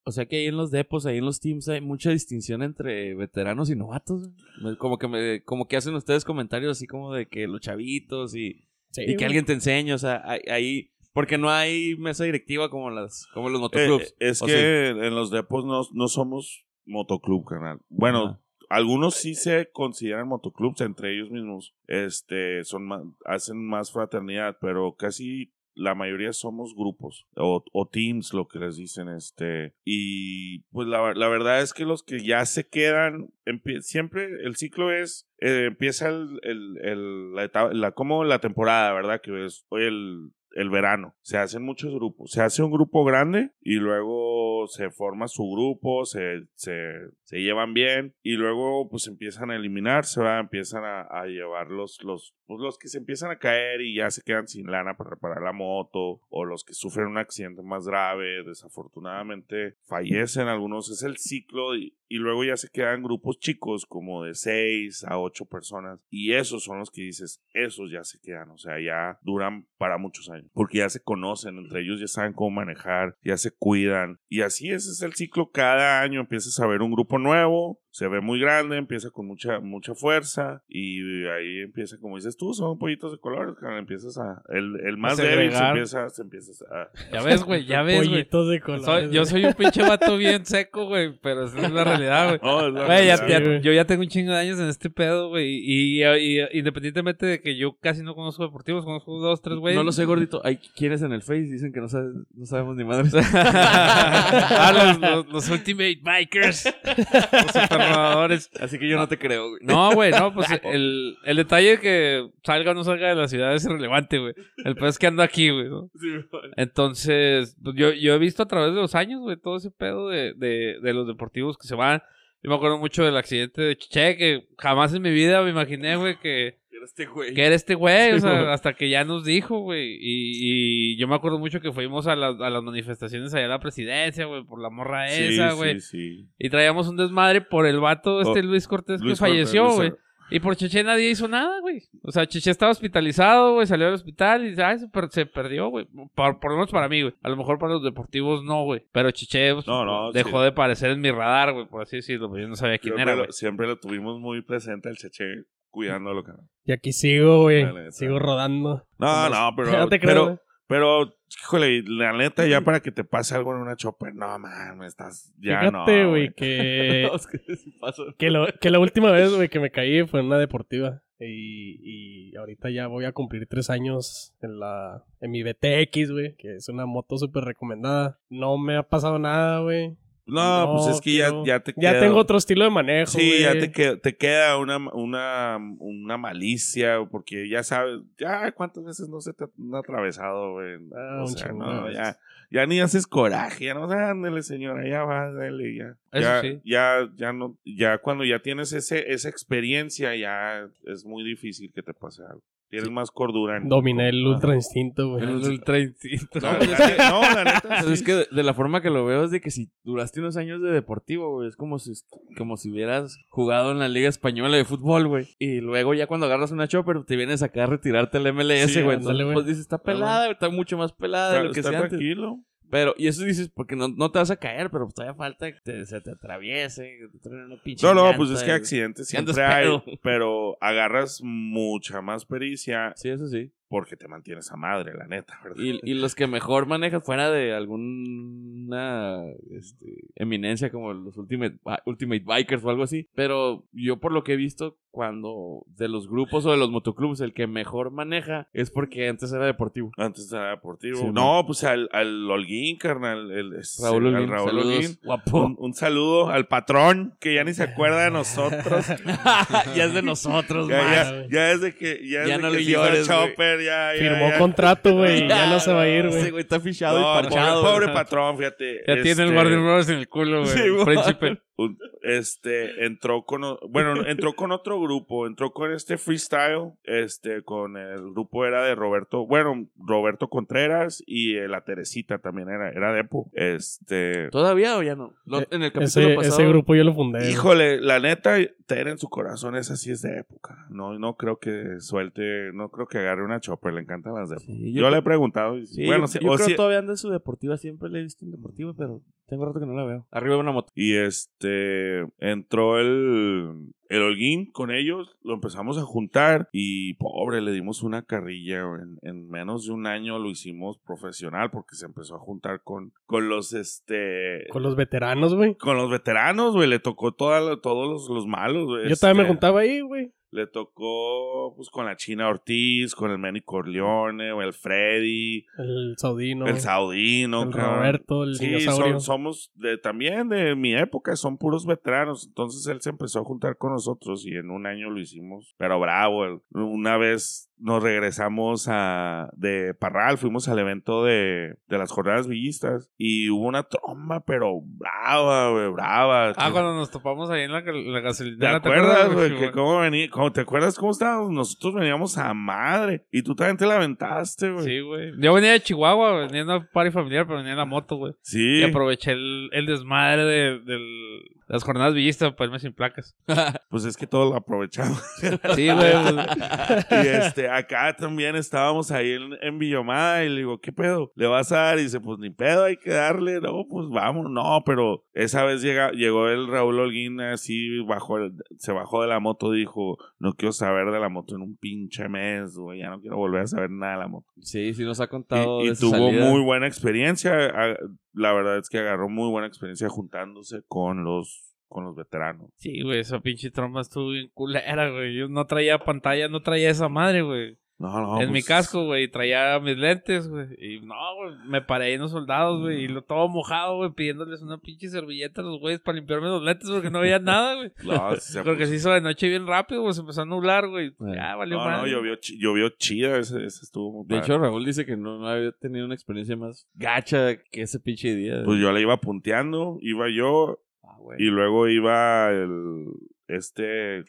O- sea que ahí en los depos, ahí en los teams hay mucha distinción entre veteranos y novatos. Me- Como que me, como que hacen ustedes comentarios así como de que los chavitos y, sí, y que alguien te enseñe, o sea, ahí, porque no hay mesa directiva como las como los Eh, motoclubs. es ¿o que en los depos no, no somos motoclub, canal. Bueno, Ajá. algunos sí se consideran motoclubs entre ellos mismos. Este, son más, hacen más fraternidad, pero casi la mayoría somos grupos o, o teams, lo que les dicen, este, y pues la, la verdad es que los que ya se quedan, siempre el ciclo es, eh, empieza el, el, el- la, etapa- la, como la temporada, ¿verdad? Que es hoy el, el verano. Se hacen muchos grupos. Se hace un grupo grande y luego se forma su grupo, se, se, se llevan bien y luego pues empiezan a eliminarse, ¿verdad? Empiezan a, llevar los, los, pues, los que se empiezan a caer y ya se quedan sin lana para reparar la moto o los que sufren un accidente más grave, desafortunadamente fallecen algunos. Es el ciclo y luego ya se quedan grupos chicos como de 6 a 8 personas y esos son los que dices, esos ya se quedan, o sea, ya duran para muchos años porque ya se conocen entre ellos, ya saben cómo manejar, ya se cuidan y así ese es el ciclo cada año empiezas a ver un grupo nuevo se ve muy grande, empieza con mucha mucha fuerza y ahí empieza como dices tú, son pollitos de colores, empiezas a el, el más débil se empieza, se empieza a Ya ves, güey, ya ves, güey. Pollitos de colores. Soy- yo soy un pinche vato bien seco, güey, pero esa es la realidad, güey. No, Sí, yo ya tengo un chingo de años en este pedo, güey. Y, y- y independientemente de que yo casi no conozco deportivos, conozco dos, tres, güey. No lo sé, gordito. Hay quienes en el Face dicen que no, sabe- no sabemos ni madres. ah, los, los- los Ultimate Bikers. los Así que yo no te creo, güey. No, güey, no, pues el, el detalle que salga o no salga de la ciudad es irrelevante, güey. El pedo es que ando aquí, güey, ¿no? Entonces, pues, yo, yo he visto a través de los años, güey, todo ese pedo de, de, de los deportivos que se van. Yo me acuerdo mucho del accidente de Chiche, que jamás en mi vida me imaginé, güey, que, Era este güey. que era este güey, o sea, güey. hasta que ya nos dijo, güey. Y, y yo me acuerdo mucho que fuimos a, las- a las manifestaciones allá a la presidencia, güey, por la morra esa, sí, güey. sí. Y traíamos un desmadre por el vato este Oh, Luis Cortés Luis que falleció, Cortés, güey. Luis- Y por Cheche nadie hizo nada, güey. O sea, Cheche estaba hospitalizado, güey, salió del hospital y ay, se, per- se perdió, güey. Por, por lo menos para mí, güey. A lo mejor para los deportivos no, güey. Pero Cheche pues, No, no, dejó sí. de aparecer en mi radar, güey, por así decirlo. Pues yo no sabía quién era, lo-. Siempre lo tuvimos muy presente el Cheche cuidándolo, cara. Y aquí sigo, güey. Sigo rodando. No, no, pero, No te creo, pero, pero, híjole, la neta, ya para que te pase algo en una chopper, no, mames, estás, ya Fíjate, no, güey, que, No, es que que, lo- que la última vez, güey, que me caí fue en una deportiva. Y, y ahorita ya voy a cumplir tres años en la en mi BTX, güey, que es una moto súper recomendada. No me ha pasado nada, güey. No, No, pues es que ya, ya te Ya queda- tengo otro estilo de manejo, Sí, ya te, que- te queda una, una, una malicia, porque ya sabes, ya cuántas veces no se te han atravesado, güey. Ah, o sea, no, ya, ya ni haces coraje, ya no, ándale, señora, ya va, dale, ya. Eso ya, sí. ya, ya no, ya cuando ya tienes ese, esa experiencia, ya es muy difícil que te pase algo. Tienes más cordura. en- Dominé el ultra instinto, güey. El ultra instinto. No, es que- no, la neta, sí. es que de, de la forma que lo veo es de que si duraste unos años de deportivo, güey, es como si, como si hubieras jugado en la Liga Española de Fútbol, güey. Y luego ya cuando agarras una chopper te vienes acá a retirarte el MLS, Sí, güey. Entonces, güey. pues dices, está pelada, está mucho más pelada de Está, lo que está sea antes. Pero, y eso dices porque no, no te vas a caer, pero pues todavía falta que te- se te atraviese, que te una pinche No, no, llanta, pues es que accidentes siempre hay, pero agarras mucha más pericia Sí, eso sí. porque te mantienes a madre, la neta, ¿verdad? Y, y los que mejor manejan fuera de alguna este, eminencia como los Ultimate, Bi- Ultimate Bikers o algo así. Pero yo por lo que he visto, cuando de los grupos o de los motoclubs el que mejor maneja es porque antes era deportivo. Antes era deportivo. Sí, no, pues al, al Holguín, carnal. El, es- Raúl al Holguín, Raúl saludos, Holguín. guapo. Un, un saludo al patrón, que ya ni se acuerda de nosotros. ya es de nosotros, ya, man. ya, ya desde que ya, Ya no que le llores, güey. Chopper, ya, ya, Firmó ya. contrato, güey, y ya no se va a ir, Ese güey. güey está fichado No, y parchado. pobre, pobre güey. patrón, fíjate. Ya tiene el este, Warner Bros. en el culo, güey. Sí, güey. príncipe. este entró con bueno entró con otro grupo entró con este freestyle este con el grupo era de Roberto bueno Roberto Contreras y eh, la Teresita también era era Depo este ¿Todavía o ya no? Eh, en el capítulo Ese, pasado. ese grupo yo lo fundé. híjole la neta Ter en su corazón esa sí es de época no no creo que suelte no creo que agarre una chopper le encantan las de Sí, yo, le he preguntado y- Sí, bueno yo, sí, yo o creo que todavía anda en su deportiva. Siempre le he visto en deportiva, pero tengo rato que no la veo. Arriba de una moto. Y este entró el, el Holguín con ellos, lo empezamos a juntar y pobre, le dimos una carrilla. En, en menos de un año lo hicimos profesional porque se empezó a juntar con, con los este Con los veteranos, güey. con los veteranos, güey. Le tocó toda todos los, los malos, güey. Yo también me Este, juntaba ahí, güey. Le tocó pues con la China Ortiz, con el Manny Corleone, o el Freddy, El Saudino. el Saudino, el cabrón. Roberto, el Sí, son- somos de, también de mi época, son puros veteranos. Entonces él se empezó a juntar con nosotros y en un año lo hicimos, pero bravo. Una vez nos regresamos a de Parral, fuimos al evento de, de las jornadas villistas y hubo una tromba, pero brava, brava. Ah, Que- cuando nos topamos ahí en la, la ¿Te gasolinera. acuerdas, güey? Sí, Que cómo venía, cómo, ¿Te acuerdas cómo estábamos? Nosotros veníamos a madre y tú también te la aventaste, güey. Sí, güey. Yo venía de Chihuahua, venía en una party familiar, pero venía en la moto, güey. Sí. Y aproveché el, el desmadre de, del- las jornadas villistas para irme sin placas. Pues es que todo lo aprovechamos. Sí, güey. pues, y este, acá también estábamos ahí en, en Villomada y le digo, ¿qué pedo? ¿Le vas a dar? Y dice, pues ni pedo, hay que darle. No, pues vamos. No, pero esa vez llega, llegó el Raúl Holguín así, bajó el- se bajó de la moto, dijo, no quiero saber de la moto en un pinche mes, güey, ya no quiero volver a saber nada de la moto. Sí, sí nos ha contado Y, de tuvo salida. muy buena experiencia. a- La verdad es que agarró muy buena experiencia juntándose con los, con los veteranos. Sí, güey, esa pinche tromba estuvo bien culera, güey. Yo no traía pantalla, no traía esa madre, güey. No, no, en mi pues, casco, güey, traía mis lentes, güey. Y no, güey, me paré en los soldados, güey. Y lo todo mojado, güey, pidiéndoles una pinche servilleta a los güeyes para limpiarme los lentes porque no veía nada, güey. no, sí se Porque puso- se hizo de noche bien rápido, güey. Se empezó a nublar, güey. Bueno. Ya, valió No, no, madre. llovió, llovió chida, ese, ese estuvo muy De padre. hecho, Raúl dice que no, no había tenido una experiencia más gacha que ese pinche día. Pues yo la iba punteando, iba yo Ah, güey. y luego iba el este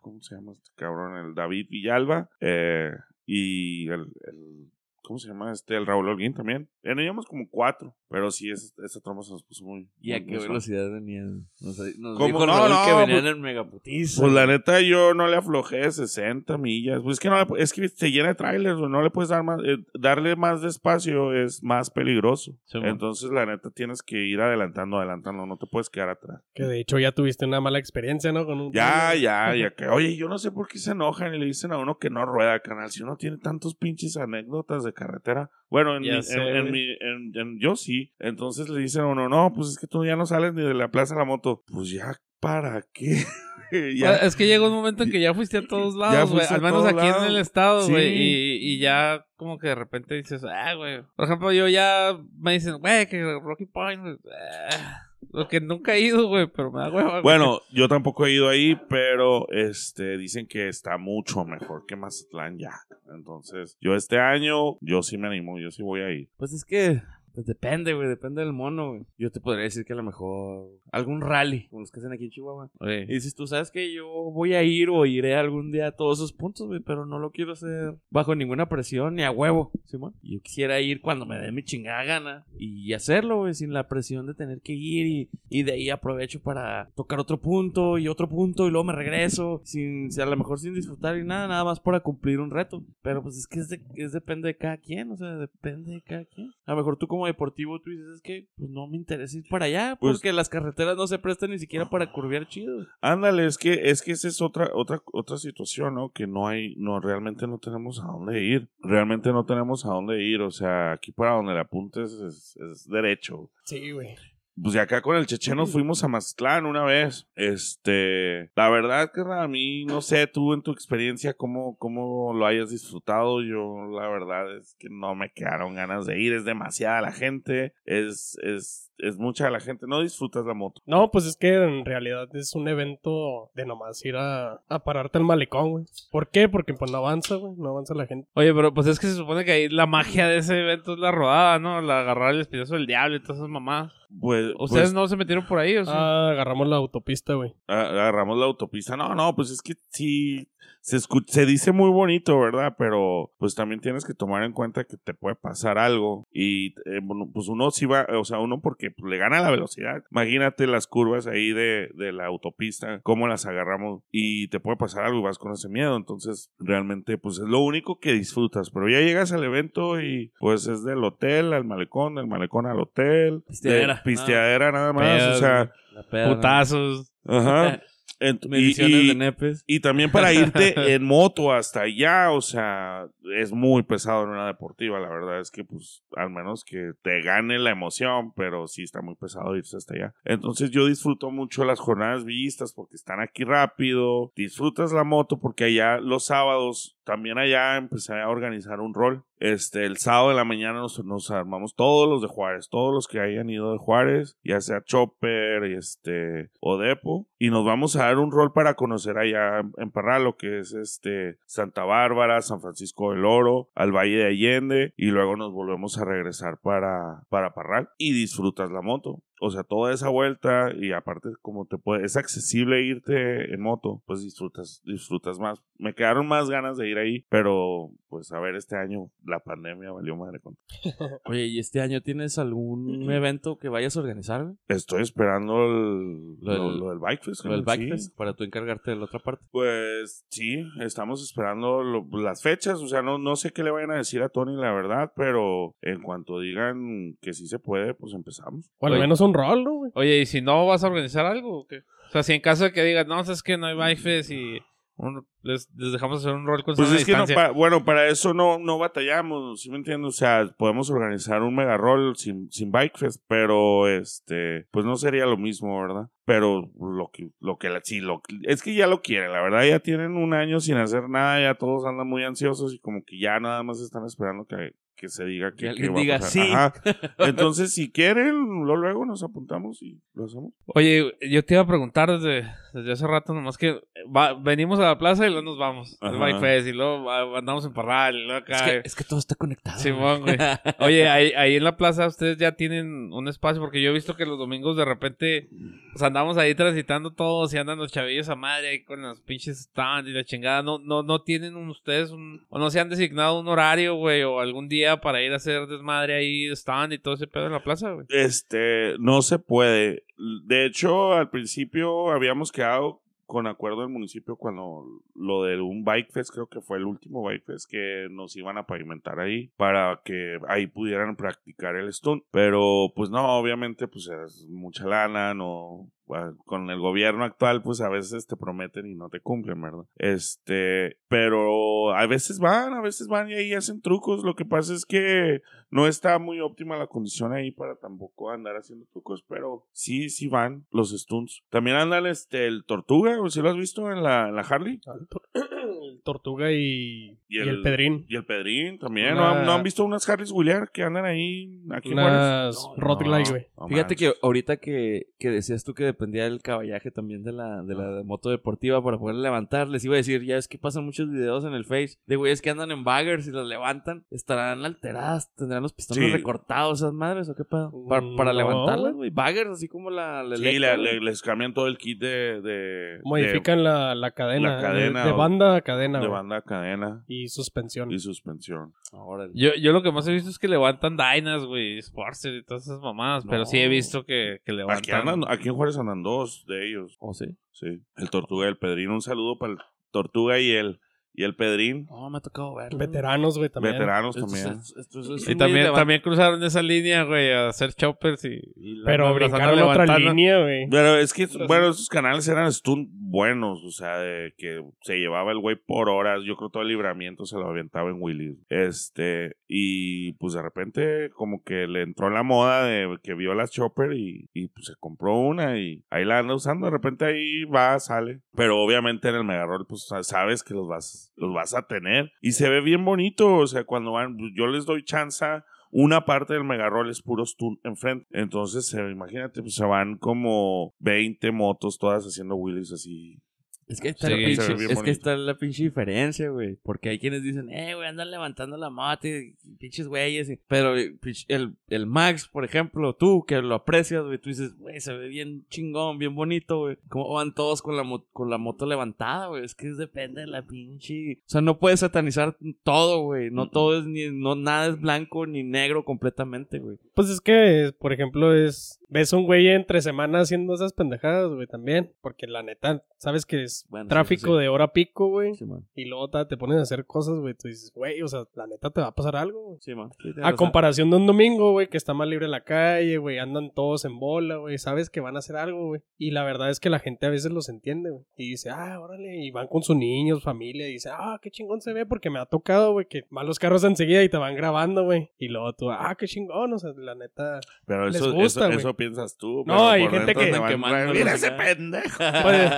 ¿cómo se llama este cabrón? El David Villalba eh, y el, el ¿cómo se llama? Este el Raúl Holguín también. Teníamos como cuatro, pero sí esa, esa tromba se nos puso muy ¿Y a muy- qué velocidad venían? Nos, nos ¿Cómo? dijo No, Raúl no, que venían pues- en megaputiza. Pues la neta yo no le aflojé 60 millas. Pues es que no le- es que se llena de trailers, no le puedes dar más eh, darle más despacio es más peligroso. Sí. Entonces la neta tienes que ir adelantando, adelantando, no te puedes quedar atrás. Que de hecho ya tuviste una mala experiencia, ¿no? Con un Ya, ya, ya que, oye, yo no sé por qué se enojan y le dicen a uno que no rueda, canal. Si uno tiene tantos pinches anécdotas de carretera. Bueno, en, mi, sé, en, en mi- en- en- yo sí. Entonces le dicen a uno, no, pues es que tú ya no sales ni de la plaza de la moto. Pues ya, ¿para qué? ya. Es que llegó un momento en que ya fuiste a todos lados, güey. Al menos aquí en el estado, Sí. güey. Y, y ya como que de repente dices, ah, güey. Por ejemplo, yo ya me dicen, güey, que Rocky Point, güey, ah, lo que nunca he ido, güey, pero me da hueva. güey. Bueno, yo tampoco he ido ahí, pero este dicen que está mucho mejor que Mazatlán ya. Entonces, yo este año, yo sí me animo, yo sí voy a ir. Pues es que pues depende, güey, depende del mono, güey. Yo te podría decir que a lo mejor algún rally, como los que hacen aquí en Chihuahua. Y dices, tú sabes que yo voy a ir o iré algún día a todos esos puntos, güey, pero no lo quiero hacer bajo ninguna presión ni a huevo, Simón. Yo quisiera ir cuando me dé mi chingada gana y hacerlo, güey, sin la presión de tener que ir y, y de ahí aprovecho para tocar otro punto y otro punto y luego me regreso, sin, a lo mejor sin disfrutar y nada, nada más para cumplir un reto. Pero pues es que es, de- es depende de cada quien, o sea, depende de cada quien. A lo mejor tú como deportivo tú dices, es que pues no me interesa ir para allá, Pues- porque las carreteras no se prestan ni siquiera para curvear chido. Ándale, es que, es que esa es otra, otra, otra situación, ¿no? Que no hay, no, realmente no tenemos a dónde ir. Realmente no tenemos a dónde ir. O sea, aquí para donde le apuntes es, es derecho. Sí, güey. Pues de acá con el Cheche nos fuimos a Mazatlán una vez. Este, la verdad que a mí, no sé, tú en tu experiencia, cómo, cómo lo hayas disfrutado. Yo, la verdad es que no me quedaron ganas de ir. Es demasiada la gente, es, es, es mucha la gente. No disfrutas la moto. No, pues es que en realidad es un evento de nomás ir a, a pararte al malecón, güey. ¿Por qué? Porque pues no avanza, güey. No avanza la gente. Oye, pero pues es que se supone que ahí la magia de ese evento es la rodada, ¿no? La agarrar el espinazo del diablo y todas esas mamás. Pues, ¿Ustedes pues, no se metieron por ahí o sí? Ah, agarramos la autopista, güey. a- agarramos la autopista. No, no, pues es que sí, se, escu- se dice muy bonito, ¿verdad? Pero pues también tienes que tomar en cuenta que te puede pasar algo. Y eh, bueno, pues uno sí va, o sea, uno porque pues, le gana la velocidad. Imagínate las curvas ahí de, de la autopista, cómo las agarramos y te puede pasar algo y vas con ese miedo. Entonces, realmente, pues es lo único que disfrutas. Pero ya llegas al evento y pues es del hotel al malecón, del malecón al hotel. Pisteadera. de pisteadera nada más. O sea. Putazos. ajá. Ent- y- y- de nepes. y también para irte en moto hasta allá, o sea, es muy pesado en una deportiva. La verdad es que, pues, al menos que te gane la emoción, pero sí está muy pesado irse hasta allá. Entonces, yo disfruto mucho las jornadas villistas porque están aquí rápido. Disfrutas la moto porque allá los sábados, también allá empecé a organizar un rol. Este, el sábado de la mañana nos, nos armamos todos los de Juárez, todos los que hayan ido de Juárez, ya sea Chopper, este, o Depo, y nos vamos a dar un rol para conocer allá en- Parral, lo que es este, Santa Bárbara, San Francisco del Oro, al Valle de Allende, y luego nos volvemos a regresar para, para Parral y disfrutas la moto. O sea, toda esa vuelta y aparte como te puede, es accesible irte en moto, pues disfrutas, disfrutas más. Me quedaron más ganas de ir ahí, pero pues a ver, este año la pandemia valió madre con. Oye, ¿y este año tienes algún evento que vayas a organizar? Estoy esperando el- Lo lo, del- lo del Bike Fest. Lo del sí. Backfest, para tú encargarte de la otra parte. Pues sí, estamos esperando lo- las fechas. O sea, no, no sé qué le vayan a decir a Tony, la verdad, pero en cuanto digan que sí se puede, pues empezamos. O al menos un rol, ¿no, güey? Oye, ¿y si no vas a organizar algo o qué? O sea, si en caso de que digas, no, es que no hay Bike Fest y un- les, les dejamos hacer un rol con Pues es que no, pa- bueno, para eso no, no batallamos, ¿sí me entiendes? O sea, podemos organizar un mega roll sin, sin Bike Fest, pero este, pues no sería lo mismo, ¿verdad? Pero lo que, lo que la- sí, lo, es que ya lo quieren, la verdad, ya tienen un año sin hacer nada, ya todos andan muy ansiosos y como que ya nada más están esperando que, que se diga que, Que alguien va a diga pasar. sí. Ajá. Entonces, si quieren, luego nos apuntamos y lo hacemos. Oye, yo te iba a preguntar desde, desde hace rato, nomás que va- venimos a la plaza y luego nos vamos. al Ajá. Bike Fest y luego andamos en Parral y luego acá. Es que, es que todo está conectado. Simón, güey. Oye, ahí, ahí en la plaza ustedes ya tienen un espacio, porque yo he visto que los domingos de repente pues andamos ahí transitando todos y andan los chavillos a madre ahí con los pinches stands y la chingada. No, no, no tienen un- ustedes un, o no se han designado un horario, güey, o algún día para ir a hacer desmadre ahí, stand y todo ese pedo en la plaza, güey. Este, no se puede. De hecho, al principio habíamos quedado con acuerdo del municipio cuando lo de un bike fest, creo que fue el último bike fest que nos iban a pavimentar ahí para que ahí pudieran practicar el stunt. Pero pues no, obviamente pues es mucha lana, no con el gobierno actual pues a veces te prometen y no te cumplen, ¿verdad? Este, pero a veces van, a veces van y ahí hacen trucos. Lo que pasa es que no está muy óptima la condición ahí para tampoco andar haciendo trucos, pero sí, sí van los stunts. También andan este el Tortuga, ¿sí lo has visto en la, en la Harley? El tor- el Tortuga y, Y y el- el, Pedrín. Y el Pedrín también. Una- ¿No, han, no han visto unas Harleys Williams que andan ahí aquí? Unas güey. No Fíjate manches. que ahorita que, que decías tú que dependía del caballaje también de la, de la moto deportiva para poder levantar, les iba a decir, ya es que pasan muchos videos en el Face de güeyes que andan en baggers y las levantan, estarán alteradas, tendrán los pistones Sí. recortados esas madres o qué pedo. Para, para No, levantarlas, güey. baggers así como la, la Sí, Electra, le- les cambian todo el kit de... de Modifican la, la cadena. la cadena, De, banda a cadena, de, banda a cadena Y suspensión. y suspensión. Órale. Yo, yo lo que más he visto es que levantan Dynas, güey, Sportster y todas esas mamadas, pero sí he visto que, que Aquí, levantan. andan, aquí en Juárez andan dos de ellos. ¿Oh, sí? Sí. El Tortuga y el Pedrín. Un saludo para el Tortuga y el, y el Pedrín. No, me ha tocado verlo. Veteranos, güey, también. Veteranos también. Y también, también cruzaron esa línea, güey, a hacer choppers y... Pero las brincaron otra línea, güey. Pero es que, bueno, esos canales eran stunt buenos, o sea, de que se llevaba el güey por horas. Yo creo todo el libramiento se lo aventaba en Willis. Este, y pues de repente, como que le entró la moda de que vio la Chopper y, y pues se compró una y ahí la anda usando. De repente ahí va, sale. Pero obviamente en el Megaroll, pues sabes que los vas, los vas a tener. Y se ve bien bonito, o sea, cuando van, yo les doy chance una parte del megaroll es puro stun enfrente. Entonces, eh, imagínate, pues se van como 20 motos todas haciendo wheelies así es que está, Sí, la, pinche, es que está la pinche diferencia, güey. Porque hay quienes dicen, eh, güey, andan levantando la moto y pinches güeyes. Pero eh, el, el Max, por ejemplo, tú que lo aprecias, güey, tú dices, güey, se ve bien chingón, bien bonito, güey. ¿Cómo van todos con la, con la moto levantada, güey? Es que depende de la pinche. O sea, no puedes satanizar todo, güey. No Mm. todo es ni, no, nada es blanco ni negro completamente, güey. Pues es que, por ejemplo, es. Ves un güey entre semana haciendo esas pendejadas, güey, también. Porque la neta, sabes que es Bueno, tráfico sí, sí. de hora pico, güey. Sí, man. Y luego ta- te pones a hacer cosas, güey. Tú dices, güey, o sea, la neta te va a pasar algo, güey. Sí, man. A razón. comparación de un domingo, güey, que está más libre en la calle, güey, andan todos en bola, güey, sabes que van a hacer algo, güey. Y la verdad es que la gente a veces los entiende, güey. Y dice, ah, órale, y van con sus niños, familia, y dice, ah, qué chingón se ve, porque me ha tocado, güey, que van los carros enseguida y te van grabando, güey. Y luego tú, ah, qué chingón, o sea, la neta. Pero Les eso, gusta, eso, güey. Piensas tú. No, pero hay por gente que- Mira ese acá". pendejo. Pues,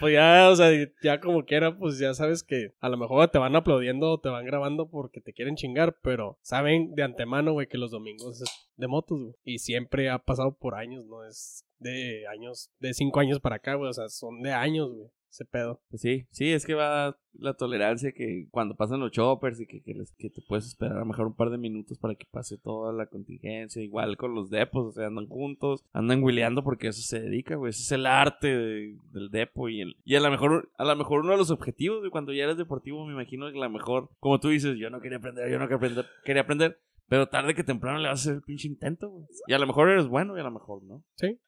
pues ya, o sea, ya como quiera, pues ya sabes que a lo mejor te van aplaudiendo o te van grabando porque te quieren chingar, pero saben de antemano, güey, que los domingos es de motos, güey. Y siempre ha pasado por años, no es de años, de cinco años para acá, güey, o sea, son de años, güey, ese pedo. Pues Sí, sí, es que va la tolerancia que cuando pasan los choppers y que, que, les- que te puedes esperar a lo mejor un par de minutos para que pase toda la contingencia. Igual con los depos, o sea, andan juntos, andan huileando porque eso se dedica, güey. Ese es el arte de- del depo y, el, y a lo mejor a lo mejor uno de los objetivos de cuando ya eres deportivo, me imagino que a lo mejor, como tú dices, yo no quería aprender, yo no quería aprender, quería aprender. Pero tarde que temprano le vas a hacer el pinche intento, güey. Y a lo mejor eres bueno y a lo mejor no.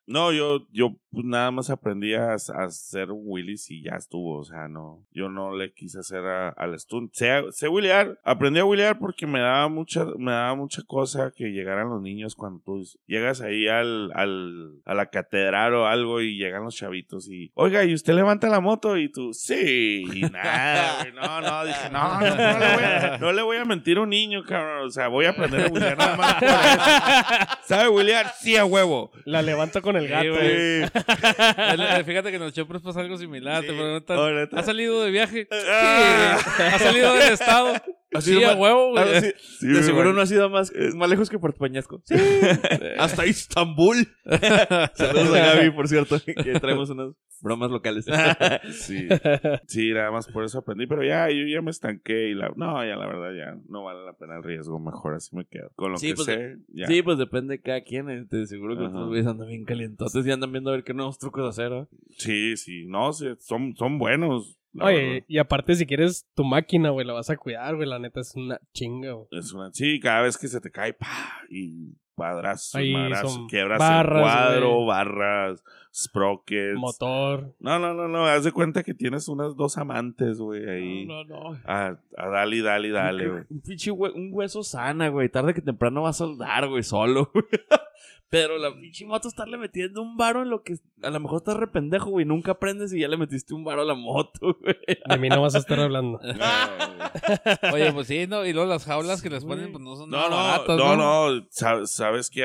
No, yo, yo pues, nada más aprendí a, a hacer un Willis y ya estuvo. O sea, no, yo no le quise hacer a- al stunt. Sé, sé wheelear, aprendí a wheelear porque me daba mucha, me daba mucha cosa que llegaran los niños cuando tú llegas ahí al, al, a la catedral o algo y llegan los chavitos y, oiga, ¿y usted levanta la moto? Y tú, sí, y nada, güey, no, no, dije, no, no, no le voy a, no le voy a mentir a un niño, cabrón. O sea, voy a aprender a wheelear nada más. por eso. ¿Sabe wheelear? Sí, a huevo. La levanto con el gato, güey. El- el- Fíjate que en los choppers pasa algo similar. Sí. Te preguntan, Oh, neta. ¿has salido de viaje? Ah. ¿Has salido del estado? Sí, a huevo, güey. Ah, sí. Sí, de güey. seguro no ha sido más, más lejos que Puerto Peñasco. Sí. Hasta Istambul. Saludos a Gaby, por cierto, que traemos unas bromas locales. Sí, sí, nada más por eso aprendí, pero ya, yo ya me estanqué y la, no, ya la verdad ya no vale la pena el riesgo, mejor así me quedo. Con lo Sí, que pues, sé, ya. Sí, pues depende de cada quien. eh. Te seguro que otros güeyes andan bien calientotes y andan viendo a ver qué nuevos trucos hacer. ¿eh? sí, sí, no, sí, son, son buenos. la Oye, verdad. y aparte si quieres tu máquina, güey, la vas a cuidar, güey, la neta es una chinga, güey. Es una, sí, cada vez que se te cae, pa, y Ahí son quiebras barras, el cuadro, güey. barras, sprockets. Motor. No, no, no, no, haz de cuenta que tienes unas dos amantes, güey, ahí. No, no, no. A, a dale, dale, dale, güey. Un pinche hue- un hueso sana, güey. Tarde que temprano va a soldar, güey, solo, güey. Pero la pinche moto estarle metiendo un varo en lo que a lo mejor estás rependejo, güey. Nunca aprendes y ya le metiste un varo a la moto, güey. De mí no vas a estar hablando. Oye, pues sí, ¿no? Y luego las jaulas que les ponen, pues no son No, nada no, baratas, no, no, Sab- sabes que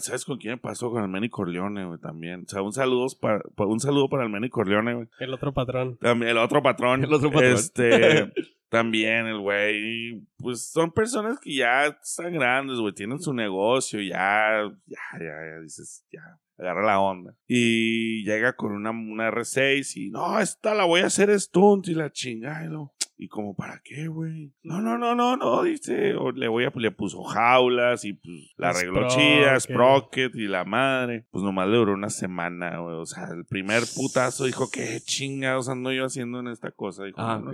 sabes con quién me pasó con el Manny Corleone, güey, también. O sea, un saludo para un saludo para el Manny Corleone, güey. El otro patrón. También el otro patrón. El otro patrón. Este, también el güey, pues son personas que ya están grandes, güey, tienen su negocio, ya, ya, ya, ya dices, ya, agarra la onda. Y llega con una, una R6 y, no, esta la voy a hacer stunt y la chingada. Y, lo- ¿y como para qué, güey? No, no, no, no, no, dice, o le voy a, le puso jaulas y pues la arregló chida, Sprocket. Y la madre. Pues nomás le duró una semana, güey. O sea, el primer putazo dijo, ¿qué chingados ando yo haciendo en esta cosa? Dijo, Ah, no.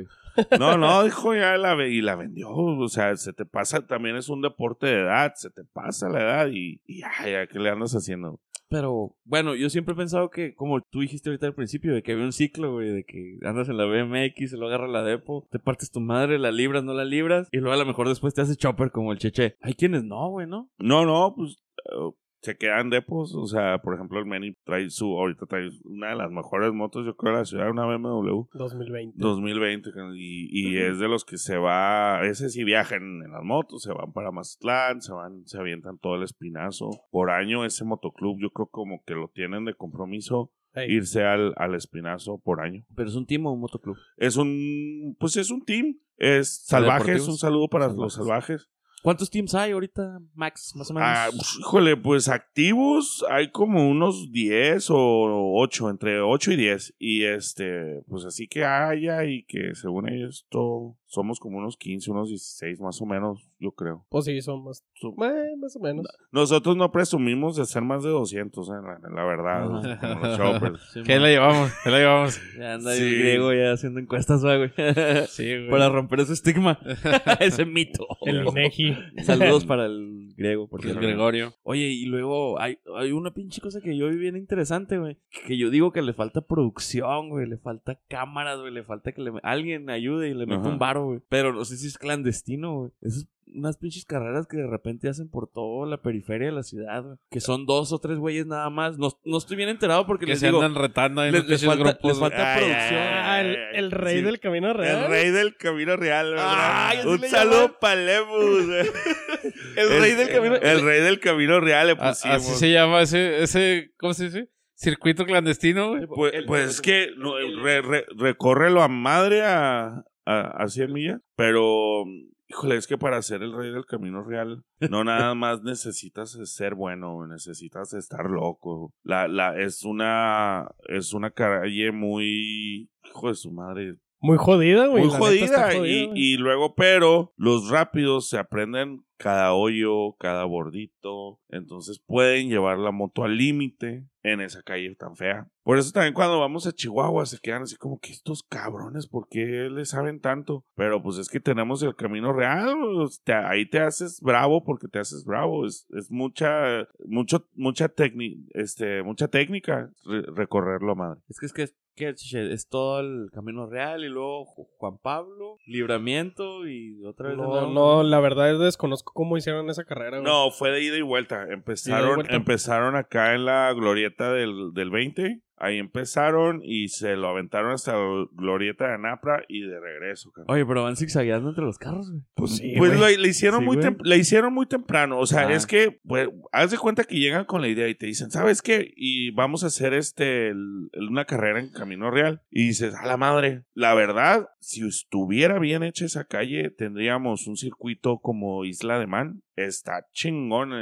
No, no, dijo ya la y la vendió. O sea, se te pasa, también es un deporte de edad, se te pasa la edad y, y ya, ya, ¿qué le andas haciendo? Pero, bueno, yo siempre he pensado que, como tú dijiste ahorita al principio, de que había un ciclo, güey, de que andas en la BMX, se lo agarra la depo, te partes tu madre, la libras, no la libras, y luego a lo mejor después te hace chopper como el cheche. Hay quienes no, güey, ¿no? No, no, pues eh, se quedan depos. O sea, por ejemplo, el Meni trae su, ahorita trae una de las mejores motos, yo creo, de la ciudad, una BMW 2020. 2020. Y, y es de los que se va, ese sí viajan en las motos, se van para Mazatlán, se van, se avientan todo el espinazo. Por año ese motoclub, yo creo como que lo tienen de compromiso irse al, al espinazo por año. Pero es un team o un motoclub. Es un, pues es un team, es salvajes, deportivos? un saludo para los Salvajes. ¿Cuántos teams hay ahorita, Max? Más o menos. Ah, pues, híjole, pues activos hay como unos 10 o 8, entre 8 y 10. Y este, pues así que haya y que según esto somos como unos 15, unos 16 más o menos, yo creo. Pues sí, son más, eh, más o menos. Nosotros no presumimos de ser más de 200, eh, la, la verdad, como los shoppers. Sí, ¿Qué man. la llevamos? ¿Qué la llevamos? Ya anda Sí. el griego ya haciendo encuestas, güey. Sí, güey. Para romper ese estigma. ese mito. El Inegi. Saludos para el griego. Porque El Gregorio. Oye, y luego hay, hay una pinche cosa que yo vi bien interesante, güey. Que yo digo que le falta producción, güey. Le falta cámaras, güey. Le falta que le, alguien ayude y le meta un varo, güey. Pero no sé si es clandestino, güey. Esas unas pinches carreras que de repente hacen por toda la periferia de la ciudad, güey. Que son dos o tres güeyes nada más. No, no estoy bien enterado porque Que les se digo... andan retando ahí en les- les falta- grupos. les falta güey. Ay, producción. ay, Ah, el, el rey Sí. del camino real. El rey del camino real, ¿verdad? Así Un saludo para Lemus. güey. El rey del camino... El rey del camino real le A- pusimos. Así se llama ese, ese, ¿cómo se dice? Circuito clandestino, güey. Pues, El- pues es que no, re- re- recórrelo a madre a, a, a 100 millas, pero híjole, es que para ser el rey del camino real no nada más necesitas ser bueno, necesitas estar loco. La, la, es una es una calle muy hijo de su madre, Muy jodida, güey. muy jodida. jodida, y, güey. y luego, pero los rápidos se aprenden cada hoyo, cada bordito. Entonces pueden llevar la moto al límite en esa calle tan fea. Por eso también cuando vamos a Chihuahua se quedan así como que estos cabrones, ¿por qué le saben tanto? Pero pues es que tenemos el camino real. pues, te- ahí te haces bravo porque te haces bravo. Es, es mucha, mucho, mucha técnica, este, mucha técnica re- recorrerlo, madre. Es que es que es, que, chiche, es todo el camino real y luego Ju- Juan Pablo, libramiento y otra vez. No, no, la verdad es desconozco cómo hicieron esa carrera, güey. No, fue de ida y vuelta. Empezaron, vuelta. empezaron acá en la glorieta del, del 20. Ahí empezaron y se lo aventaron hasta la glorieta de Anapra y de regreso. cabrón. Oye, pero van zigzagueando entre los carros, güey. Pues sí, Pues lo, le hicieron Sí, muy le hicieron muy temprano. O sea, Ah. es que, pues, haz de cuenta que llegan con la idea y te dicen, ¿sabes qué? Y vamos a hacer este el- el- una carrera en Camino Real. Y dices, a la madre, la verdad, si estuviera bien hecha esa calle, tendríamos un circuito como Isla de Man. Está chingón